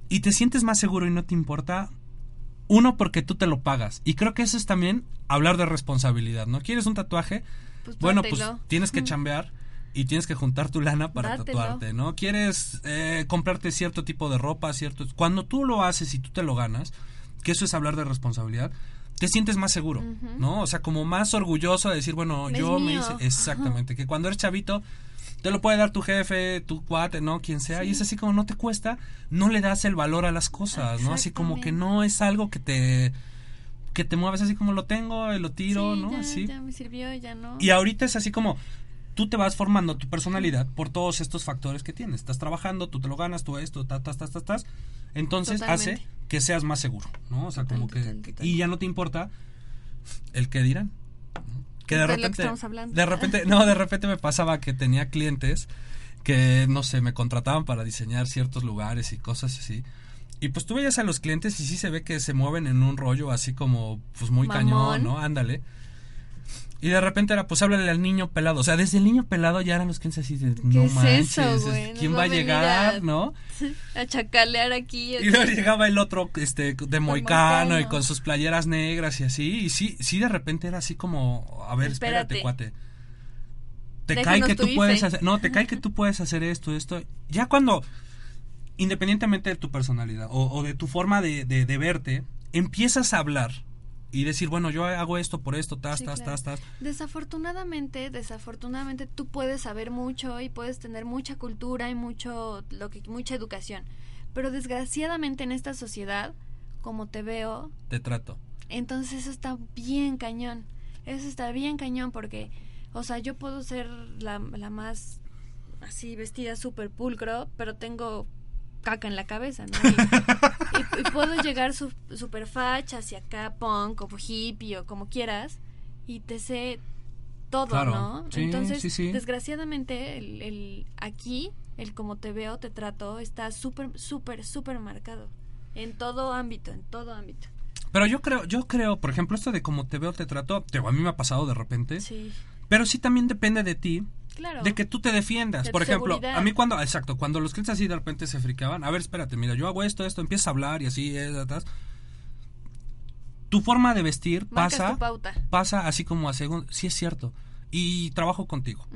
y te sientes más seguro y no te importa. Uno, porque tú te lo pagas. Y creo que eso es también hablar de responsabilidad, ¿no? ¿Quieres un tatuaje? Pues bueno, pues tienes que chambear y tienes que juntar tu lana para Dátelo. tatuarte, ¿no? Quieres eh, comprarte cierto tipo de ropa, cierto... Cuando tú lo haces y tú te lo ganas, que eso es hablar de responsabilidad, te sientes más seguro. ¿no? O sea, como más orgulloso de decir, bueno, Es yo me hice... Exactamente, que cuando eres chavito, te lo puede dar tu jefe, tu cuate, ¿no? Quien sea, y es así como no te cuesta, no le das el valor a las cosas, ¿no? Así como que no es algo que te... que te mueves así como lo tengo, y lo tiro, Sí, ¿no? ya, así. ya me sirvió, ya no. Y ahorita es así como tú te vas formando tu personalidad por todos estos factores que tienes. Estás trabajando, tú te lo ganas, tú esto, ta, ta, ta, ta, ta. Entonces hace. Que seas más seguro, ¿no? O sea, como que y ya no te importa el que dirán. Que de De lo que repente hablando. de repente no, de repente me pasaba que tenía clientes que no sé, me contrataban para diseñar ciertos lugares y cosas así. Y pues tú veías a los clientes y sí se ve que se mueven en un rollo así como pues muy Mamón. cañón, ¿no? Ándale. Y de repente era, pues háblale al niño pelado. O sea, desde el niño pelado ya eran los clientes así de, no es manches, eso, es- güey? Nos ¿quién va va a llegar, a- no? A chacalear aquí. Y luego llegaba el otro, este, de moicano y con sus playeras negras y así. Y sí, sí, de repente era así como, a ver, espérate, Espérate. cuate. Te Déjanos cae que tú puedes hacer, no, te cae que tú puedes hacer esto, esto. Ya cuando, independientemente de tu personalidad o, o de tu forma de, de- de verte, empiezas a hablar y decir, bueno, yo hago esto por esto, tas, Sí, tas, claro. tas, tas. Desafortunadamente, desafortunadamente tú puedes saber mucho y puedes tener mucha cultura y mucho lo que mucha educación, pero desgraciadamente en esta sociedad, como te veo, Te trato. entonces eso está bien cañón. Eso está bien cañón porque, o sea, yo puedo ser la, la más así vestida súper pulcro, pero tengo caca en la cabeza, ¿no? Y, y- y puedo llegar su, super facha hacia acá, punk o hippie o como quieras, y te sé todo, Claro. ¿no? Sí, Entonces, sí, sí. desgraciadamente, el, el aquí, el como te veo, te trato, está súper, súper, súper marcado. En todo ámbito, en todo ámbito. Pero yo creo, yo creo, por ejemplo, esto de cómo te veo, te trato, te, a mí me ha pasado de repente. Sí. Pero sí también depende de ti, Claro. de que tú te defiendas. De Por ejemplo, seguridad. a mí cuando, exacto, cuando los clientes así de repente se fricaban, a ver, espérate, mira, yo hago esto, esto, empiezas a hablar y así, eh, atrás. Tu forma de vestir Marcas pasa, tu pauta. pasa así como a segundo, sí es cierto. Y trabajo contigo.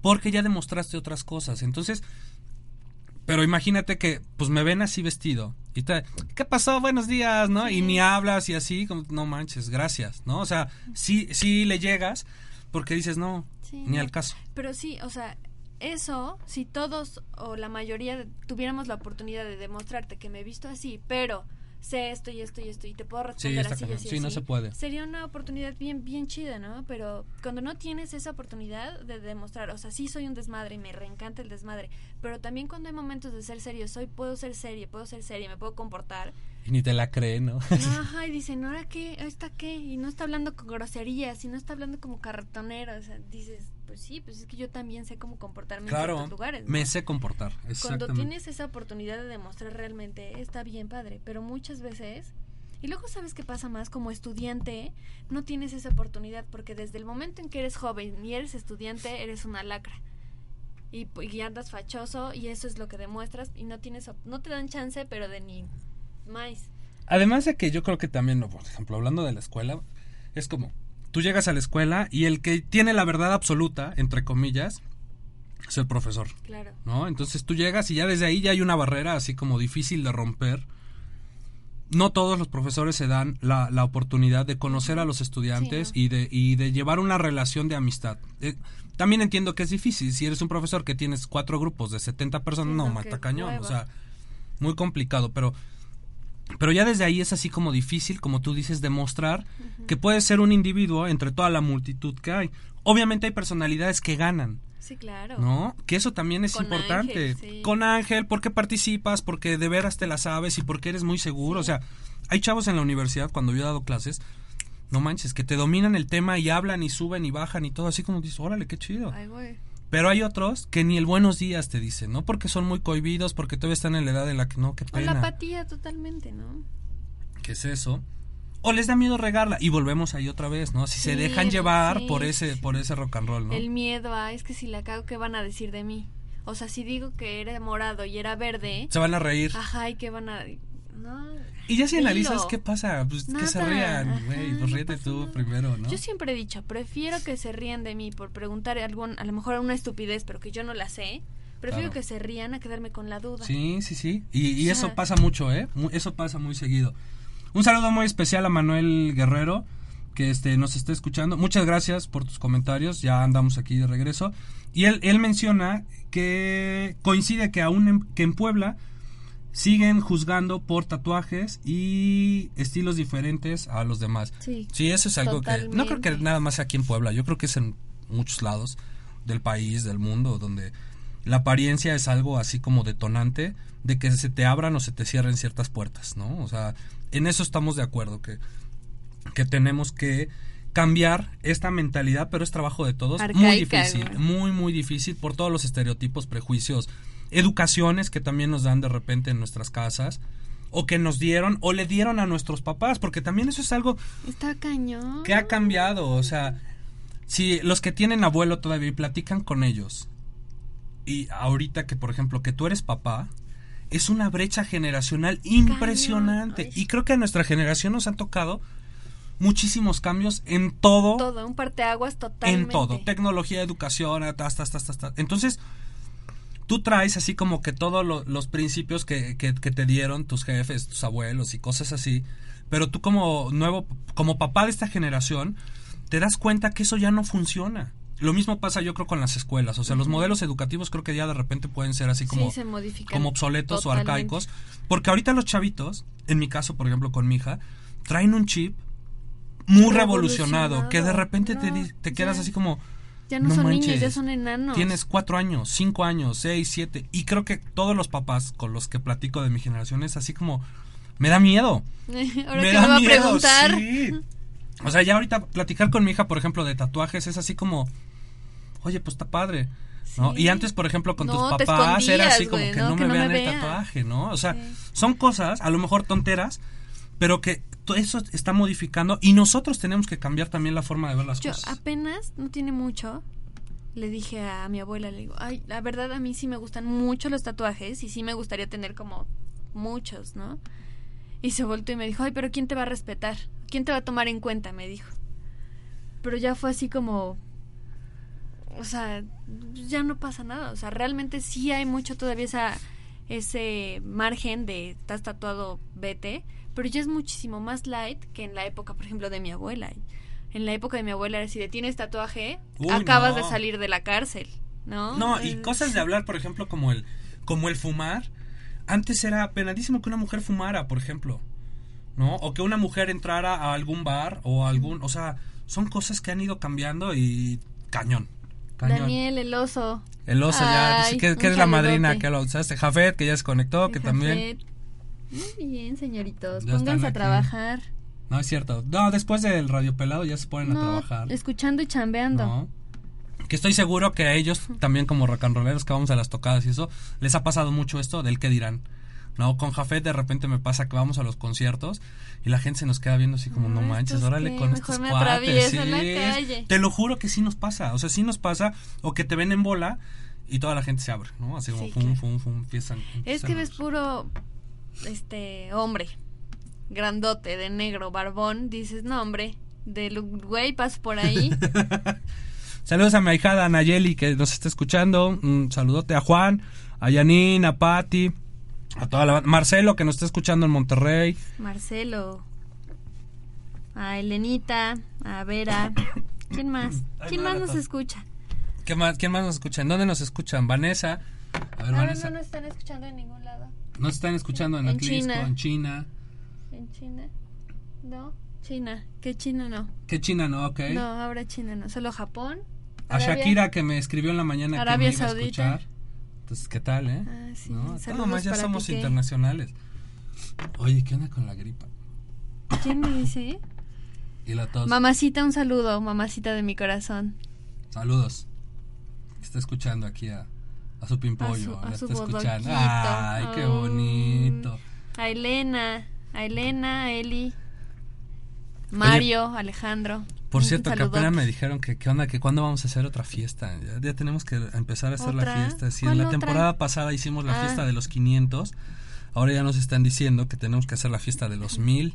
Porque ya demostraste otras cosas. Entonces, Pero imagínate que, pues me ven así vestido. Y te, ¿qué pasó? Buenos días, ¿no? Y ni hablas y así, como, no manches, gracias, ¿no? O sea, sí, sí le llegas porque dices, no, Sí, ni al caso. Pero sí, o sea, eso, si todos o la mayoría tuviéramos la oportunidad de demostrarte que me he visto así, pero sé esto y esto y esto y te puedo responder está así y así, Sí, no se puede. Sería una oportunidad bien bien chida, ¿no? Pero cuando no tienes esa oportunidad de demostrar, o sea, sí soy un desmadre y me reencanta el desmadre, pero también cuando hay momentos de ser serio, soy puedo ser seria, puedo ser seria, me puedo comportar. Y ni te la cree, ¿no? Ajá, y dicen, ¿ahora qué? ¿Está qué? Y no está hablando con groserías, y no está hablando como cartonero, o sea, dices, pues sí, pues es que yo también sé cómo comportarme en ciertos lugares. ¿no? me sé comportar, Cuando exactamente. tienes esa oportunidad de demostrar realmente, está bien padre, pero muchas veces, y luego sabes qué pasa más, como estudiante, no tienes esa oportunidad, porque desde el momento en que eres joven y eres estudiante, eres una lacra. Y, y andas fachoso y eso es lo que demuestras y no tienes no te dan chance pero de ni más Además de que yo creo que también, por ejemplo, hablando de la escuela, es como, tú llegas a la escuela y el que tiene la verdad absoluta, entre comillas, es el profesor, claro ¿no? Entonces tú llegas y ya desde ahí ya hay una barrera así como difícil de romper. No todos los profesores se dan la, la oportunidad de conocer a los estudiantes Sí, ¿no? y, de, y de llevar una relación de amistad. Eh, también entiendo que es difícil. Si eres un profesor que tienes cuatro grupos de 70 personas, Sí, no, no, mata cañón. O sea, muy complicado. Pero pero ya desde ahí es así como difícil, como tú dices, demostrar que puedes ser un individuo entre toda la multitud que hay. Obviamente hay personalidades que ganan, sí claro ¿no? Que eso también es Con importante. Ángel, sí. Con Ángel, porque participas, porque de veras te la sabes y porque eres muy seguro. O sea, hay chavos en la universidad, cuando yo he dado clases, no manches, que te dominan el tema y hablan y suben y bajan y todo, así como dices, órale, qué chido. Ay, güey. Pero hay otros que ni el buenos días te dicen, ¿no? Porque son muy cohibidos, porque todavía están en la edad en la que no, qué o la pena. apatía totalmente no ¿Qué es eso? O les da miedo regarla y volvemos ahí otra vez, ¿no? Si se dejan llevar sí. por ese por ese rock and roll, ¿no? El miedo a, es que si la cago, ¿qué van a decir de mí? O sea, si digo que era morado y era verde, Se van a reír. ajá, ¿y qué van a...? No. Y ya si dilo. analizas qué pasa, pues que se rían, güey, pues ríete tú primero, ¿no? Yo siempre he dicho, prefiero que se rían de mí por preguntar algún, a lo mejor una estupidez, pero que yo no la sé. Prefiero Claro. que se rían a quedarme con la duda. Sí, sí, sí. Y, y eso pasa mucho, ¿eh? Eso pasa muy seguido. Un saludo muy especial a Manuel Guerrero, que este, nos está escuchando. Muchas gracias por tus comentarios. Ya andamos aquí de regreso. Y él, él menciona que coincide que aún en, que en Puebla siguen juzgando por tatuajes y estilos diferentes a los demás. Sí. Sí, eso es algo que... No creo que nada más sea aquí en Puebla. Yo creo que es en muchos lados del país, del mundo, donde la apariencia es algo así como detonante de que se te abran o se te cierren ciertas puertas, ¿no? O sea, en eso estamos de acuerdo, que, que tenemos que cambiar esta mentalidad, pero es trabajo de todos, muy difícil, muy, muy difícil por todos los estereotipos, prejuicios, educaciones que también nos dan de repente en nuestras casas, o que nos dieron, o le dieron a nuestros papás, porque también eso es algo Está cañón. que ha cambiado, o sea, si los que tienen abuelo todavía y platican con ellos, y ahorita que, por ejemplo, que tú eres papá, es una brecha generacional impresionante. Y creo que a nuestra generación nos han tocado muchísimos cambios en todo, Todo, un parteaguas totalmente. en todo, tecnología, educación, hasta, hasta, hasta, hasta. Entonces, tú traes así como que todos lo- los principios que, que, que te dieron tus jefes, tus abuelos y cosas así, pero tú como nuevo, como papá de esta generación, te das cuenta que eso ya no funciona. Lo mismo pasa yo creo con las escuelas, o sea, los modelos educativos creo que ya de repente pueden ser así como sí, se modifican. como obsoletos Totalmente. o arcaicos, porque ahorita los chavitos, en mi caso, por ejemplo, con mi hija, traen un chip muy revolucionado, que de repente te, te quedas ya. así como Ya no, no son manches, niños, ya son enanos. Tienes cuatro años, cinco años, seis, siete. Y creo que todos los papás con los que platico de mi generación es así como, me da miedo. Ahora me que da me va a miedo, preguntar. sí. O sea, ya ahorita platicar con mi hija, por ejemplo, de tatuajes es así como, oye, pues está padre. ¿no? Sí. Y antes, por ejemplo, con No, tus papás era así como que ¿no? Que me no me vean el tatuaje, ¿no? O sea, Sí. son cosas, a lo mejor tonteras, pero que todo eso está modificando y nosotros tenemos que cambiar también la forma de ver las Yo cosas. apenas, no tiene mucho, le dije a mi abuela, le digo, ay, la verdad a mí sí me gustan mucho los tatuajes y sí me gustaría tener como muchos, ¿no? Y se volteó y me dijo, ay, pero ¿quién te va a respetar? ¿Quién te va a tomar en cuenta? Me dijo. Pero ya fue así como, o sea, ya no pasa nada, o sea, realmente sí hay mucho todavía esa ese margen de estás tatuado, vete, pero ya es muchísimo más light que en la época, por ejemplo, de mi abuela. En la época de mi abuela, si le tienes tatuaje, Uy, acabas no. de salir de la cárcel, ¿no? No, y cosas de hablar, por ejemplo, como el, como el fumar. Antes era penadísimo que una mujer fumara, por ejemplo. ¿No? O que una mujer entrara a algún bar o a algún. O sea, son cosas que han ido cambiando y cañón. Cañón. Daniel, el oso. El oso ya, que, es la madrina que lo usaste. Jafet, que ya se conectó, que también. Jafet. Muy bien, señoritos. Ya Pónganse a trabajar. No, es cierto. No, después del radio pelado ya se ponen a trabajar. escuchando y chambeando. No. Que estoy seguro que a ellos, también como rock and rolleros que vamos a las tocadas y eso, les ha pasado mucho esto del que dirán. No, con Jafet de repente me pasa que vamos a los conciertos y la gente se nos queda viendo así como, no manches, ¿estos órale qué? con Mejor estos me cuates. atravieso en la sí. calle. Te lo juro que sí nos pasa, o sea, sí nos pasa, o que te ven en bola y toda la gente se abre, ¿no? Así como, Sí, fum, claro. fum, fum, empiezan. Es que ves puro este hombre grandote de negro barbón, dices, "No, hombre, del güey paso por ahí." Saludos a mi ahijada Nayeli que nos está escuchando. Un saludote a Juan, a Yanin, a Patti, a toda la Marcelo que nos está escuchando en Monterrey. Marcelo, a Elenita, a Vera. ¿Quién más? ¿Quién no, más no, nos no. escucha? ¿Qué más, ¿Quién más nos escucha? ¿En dónde nos escuchan? Vanessa. A ver, Ah, Vanessa. no nos están escuchando en ningún lado. Nos están escuchando en, En Atlisco, China. en China. ¿En China? No, China. ¿Qué China no? ¿Qué China no? Ok. No, ahora China no, solo Japón. a Arabia. Shakira que me escribió en la mañana Arabia que me iba a Saudita. escuchar. Entonces, ¿qué tal, eh? Ah, sí, ¿No? más ya somos Piqué. internacionales. Oye, ¿qué onda con la gripa? ¿Quién me dice? Y la tos. Mamacita, un saludo, mamacita de mi corazón. Saludos. Está escuchando aquí a, a su pimpollo. A su- a su está escuchando. Ay, qué bonito. A Elena, a Elena, a Eli, Mario, Alejandro. Por cierto, que apenas me dijeron que qué onda, que cuándo vamos a hacer otra fiesta. Ya, ya tenemos que empezar a hacer la fiesta. Sí, ¿Cuál en la otra? temporada pasada hicimos la Ah. fiesta de los 500. Ahora ya nos están diciendo que tenemos que hacer la fiesta de los 1000.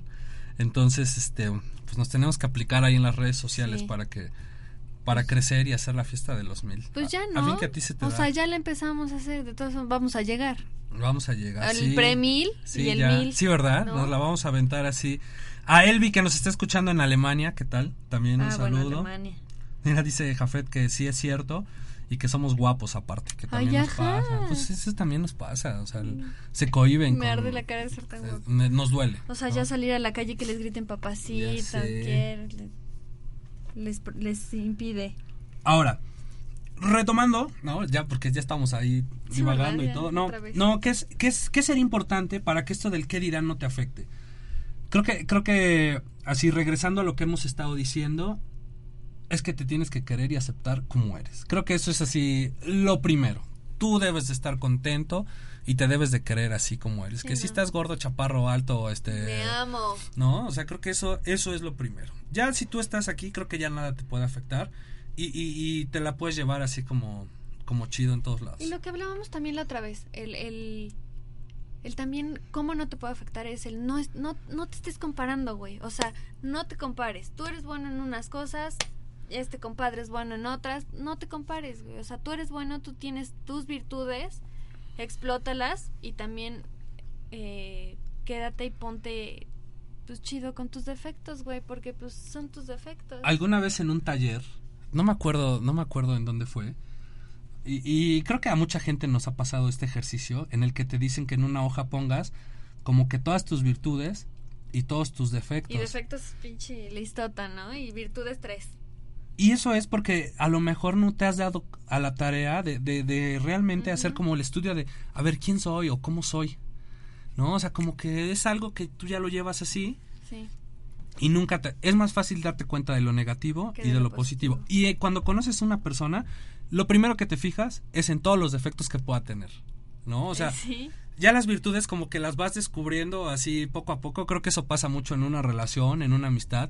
Entonces, este, pues nos tenemos que aplicar ahí en las redes sociales Sí. para que para crecer y hacer la fiesta de los 1000. Pues ya A, a no. fin que a ti se te o da. sea, ya la empezamos a hacer, de todos modos vamos a llegar. Vamos a llegar. Al sí. pre-mil Sí, y el ya. mil. Sí, ¿verdad? ¿no? Nos la vamos a aventar así. A Elvi que nos está escuchando en Alemania, ¿qué tal? También un ah, bueno, saludo. Alemania. Mira, dice Jafet que sí es cierto y que somos guapos aparte, que también Ay, nos ajá. pasa. Pues eso también nos pasa, o sea, el- se cohiben. Me con- arde la cara de ser tan eh, guapo. me- nos duele. O sea, ¿no? ya salir a la calle y que les griten papacita, quiero, les, les impide. Ahora, retomando, ¿no? Ya porque ya estamos ahí divagando y todo. No, no, ¿qué es, qué es, qué sería importante para que esto del qué dirán no te afecte? Creo que, creo que así regresando a lo que hemos estado diciendo, es que te tienes que querer y aceptar como eres. Creo que eso es así lo primero. Tú debes de estar contento y te debes de querer así como eres. Sí, que si estás gordo, chaparro, alto, este... Me amo. ¿No? O sea, creo que eso, eso es lo primero. Ya si tú estás aquí, creo que ya nada te puede afectar y, y, y te la puedes llevar así como, como chido en todos lados. Y lo que hablábamos también la otra vez, el, el, el también, cómo no te puede afectar es el no, no, no te estés comparando, güey. O sea, no te compares. Tú eres bueno en unas cosas, este compadre es bueno en otras. No te compares, güey. O sea, tú eres bueno, tú tienes tus virtudes, explótalas y también eh, quédate y ponte pues chido con tus defectos, güey, porque pues son tus defectos. Alguna vez en un taller, no me acuerdo, no me acuerdo en dónde fue. Y, y creo que a mucha gente nos ha pasado este ejercicio en el que te dicen que en una hoja pongas como que todas tus virtudes y todos tus defectos. Y defectos pinche listota, ¿no? Y virtudes tres. Y eso es porque a lo mejor no te has dado a la tarea de, de, de realmente hacer como el estudio de a ver quién soy o cómo soy. ¿No? O sea, como que es algo que tú ya lo llevas así Sí. y nunca te... Es más fácil darte cuenta de lo negativo y de lo positivo. Y eh, cuando conoces a una persona, lo primero que te fijas es en todos los defectos que pueda tener. ¿No? O sea, sí. ya las virtudes como que las vas descubriendo así poco a poco. Creo que eso pasa mucho en una relación, en una amistad.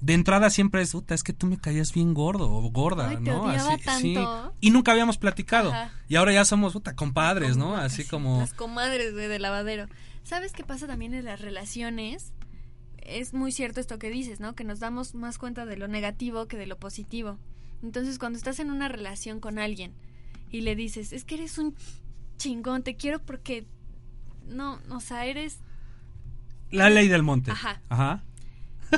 De entrada siempre es, puta, es que tú me caías bien gordo o gorda, Ay, te ¿no? Así, sí. tanto. Y nunca habíamos platicado. Ajá. Y ahora ya somos, puta, compadres, ¿no? Así sí, como... Las comadres, de lavadero. ¿Sabes qué pasa también en las relaciones? Es muy cierto esto que dices, ¿no? Que nos damos más cuenta de lo negativo que de lo positivo. Entonces, cuando estás en una relación con alguien y le dices, es que eres un chingón, te quiero porque no, o sea, eres La ley del monte. Ajá. Ajá.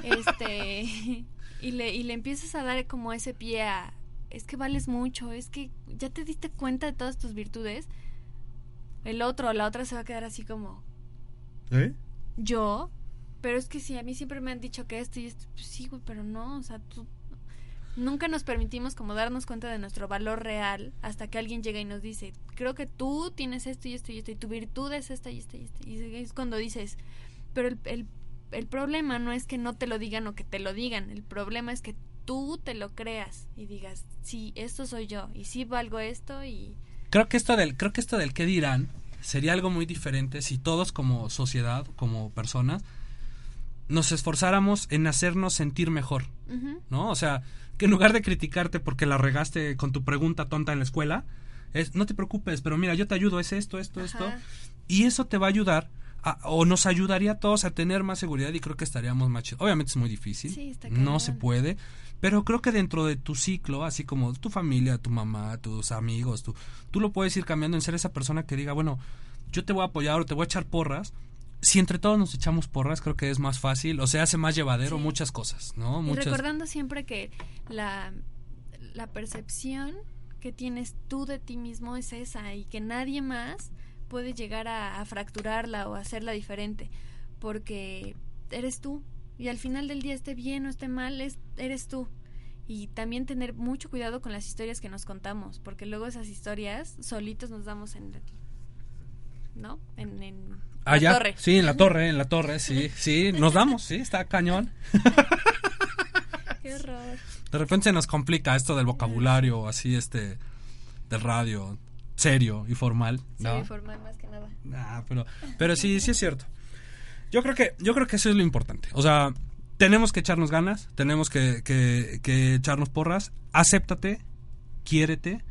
este y le y le empiezas a dar como ese pie a es que vales mucho, es que ya te diste cuenta de todas tus virtudes. El otro o la otra se va a quedar así como ¿Eh? yo, pero es que sí, a mí siempre me han dicho que esto y esto, pues sí, güey, pero no, o sea, tú nunca nos permitimos como darnos cuenta de nuestro valor real hasta que alguien llega y nos dice, creo que tú tienes esto y esto y esto y tu virtud es esta y esta y esta. Y es cuando dices, pero el, el, el problema no es que no te lo digan o que te lo digan, el problema es que tú te lo creas y digas, sí, esto soy yo y sí valgo esto y... Creo que esto del, creo que esto del qué dirán sería algo muy diferente si todos como sociedad, como personas, nos esforzáramos en hacernos sentir mejor. ¿no? O sea, que en lugar de criticarte porque la regaste con tu pregunta tonta en la escuela, es no te preocupes, pero mira, yo te ayudo, es esto, esto, esto. Y eso te va a ayudar a- o nos ayudaría a todos a tener más seguridad y creo que estaríamos más chidos. Obviamente es muy difícil, Sí, no se puede, pero creo que dentro de tu ciclo, así como tu familia, tu mamá, tus amigos, tú, tú lo puedes ir cambiando en ser esa persona que diga, bueno, yo te voy a apoyar o te voy a echar porras. Si entre todos nos echamos porras, creo que es más fácil, o se hace más llevadero Sí. muchas cosas, ¿no? Y recordando siempre que la, la percepción que tienes tú de ti mismo es esa y que nadie más puede llegar a, a fracturarla o hacerla diferente porque eres tú y al final del día esté bien o esté mal es, eres tú y también tener mucho cuidado con las historias que nos contamos porque luego esas historias solitos nos damos en ¿no? en, en Ah, la ya. torre Sí, en la torre, en la torre, sí, sí, nos damos, sí, está cañón. qué horror De repente se nos complica esto del vocabulario, así, este, del radio, serio y formal, sí, ¿no? formal más que nada Ah, pero, pero sí, sí es cierto. Yo creo que, yo creo que eso es lo importante. O sea, tenemos que echarnos ganas, tenemos que, que, que echarnos porras, acéptate, quiérete,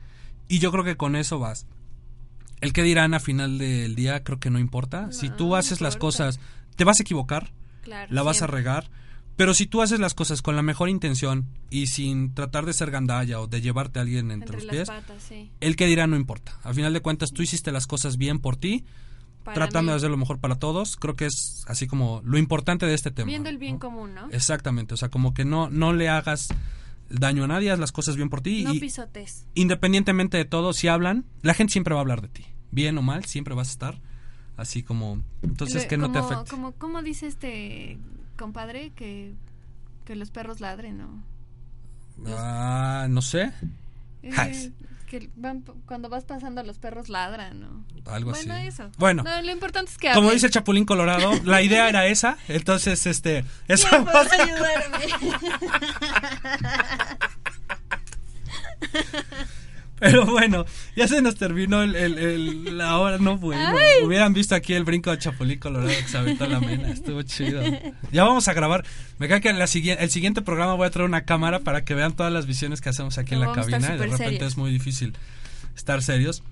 y yo creo que con eso vas. El que dirán a final del día creo que no importa. si tú no haces las cosas, te vas a equivocar, claro la vas a regar. Pero si tú haces las cosas con la mejor intención y sin tratar de ser gandalla o de llevarte a alguien entre, entre los pies, patas sí el que dirá no importa. Al final de cuentas, tú hiciste las cosas bien por ti, Para tratando mí. de hacer lo mejor para todos. Creo que es así como lo importante de este tema. viendo el bien ¿no? común no Exactamente, o sea, como que no, no le hagas daño a nadie, haz las cosas bien por ti no y pisotes independientemente de todo, si hablan, la gente siempre va a hablar de ti. Bien o mal, siempre vas a estar así como... Entonces, que no te afecte. como cómo dice este compadre que que los perros ladren no Ah, no sé, Eh. Que van cuando vas pasando los perros ladran no algo bueno así. eso Bueno, no, lo importante es que como hablen. dice Chapulín Colorado, la idea era esa, entonces, este... Eso ¿Quién podrá ayudarme? Pero bueno, ya se nos terminó el, el- el- la hora, no bueno. Hubieran visto aquí el brinco de Chapulín Colorado que se aventó la mena, estuvo chido. Ya vamos a grabar. Me cae que en la siguiente, el siguiente programa voy a traer una cámara para que vean todas las visiones que hacemos aquí en la cabina. De repente serios. es muy difícil estar serios.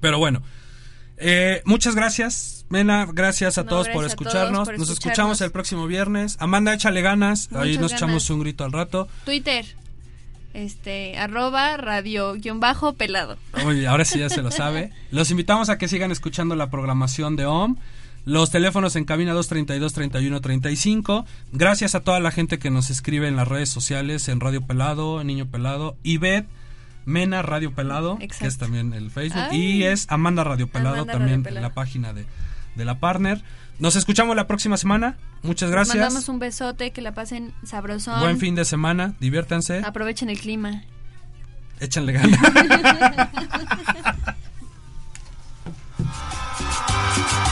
Pero bueno, eh, muchas gracias, Mena. Gracias a No, todos por gracias a todos escucharnos. Nos escuchamos el próximo viernes. Amanda, échale ganas. Ahí nos echamos un grito al rato. Twitter este arroba radio guion bajo pelado Oye, ahora sí ya se lo sabe. Los invitamos a que sigan escuchando la programación de OM. Los teléfonos en cabina 232-3135. Gracias a toda la gente que nos escribe en las redes sociales, en Radio Pelado, en Niño Pelado, Ivette, Mena Radio Pelado, que Exacto. es también el Facebook, Ay. y es Amanda Radio Pelado, Amanda también Radio Pelado. en la página de, de la partner. Nos escuchamos la próxima semana. Muchas gracias. mandamos un besote que la pasen sabrosón Buen fin de semana, diviértanse, aprovechen el clima échenle ganas.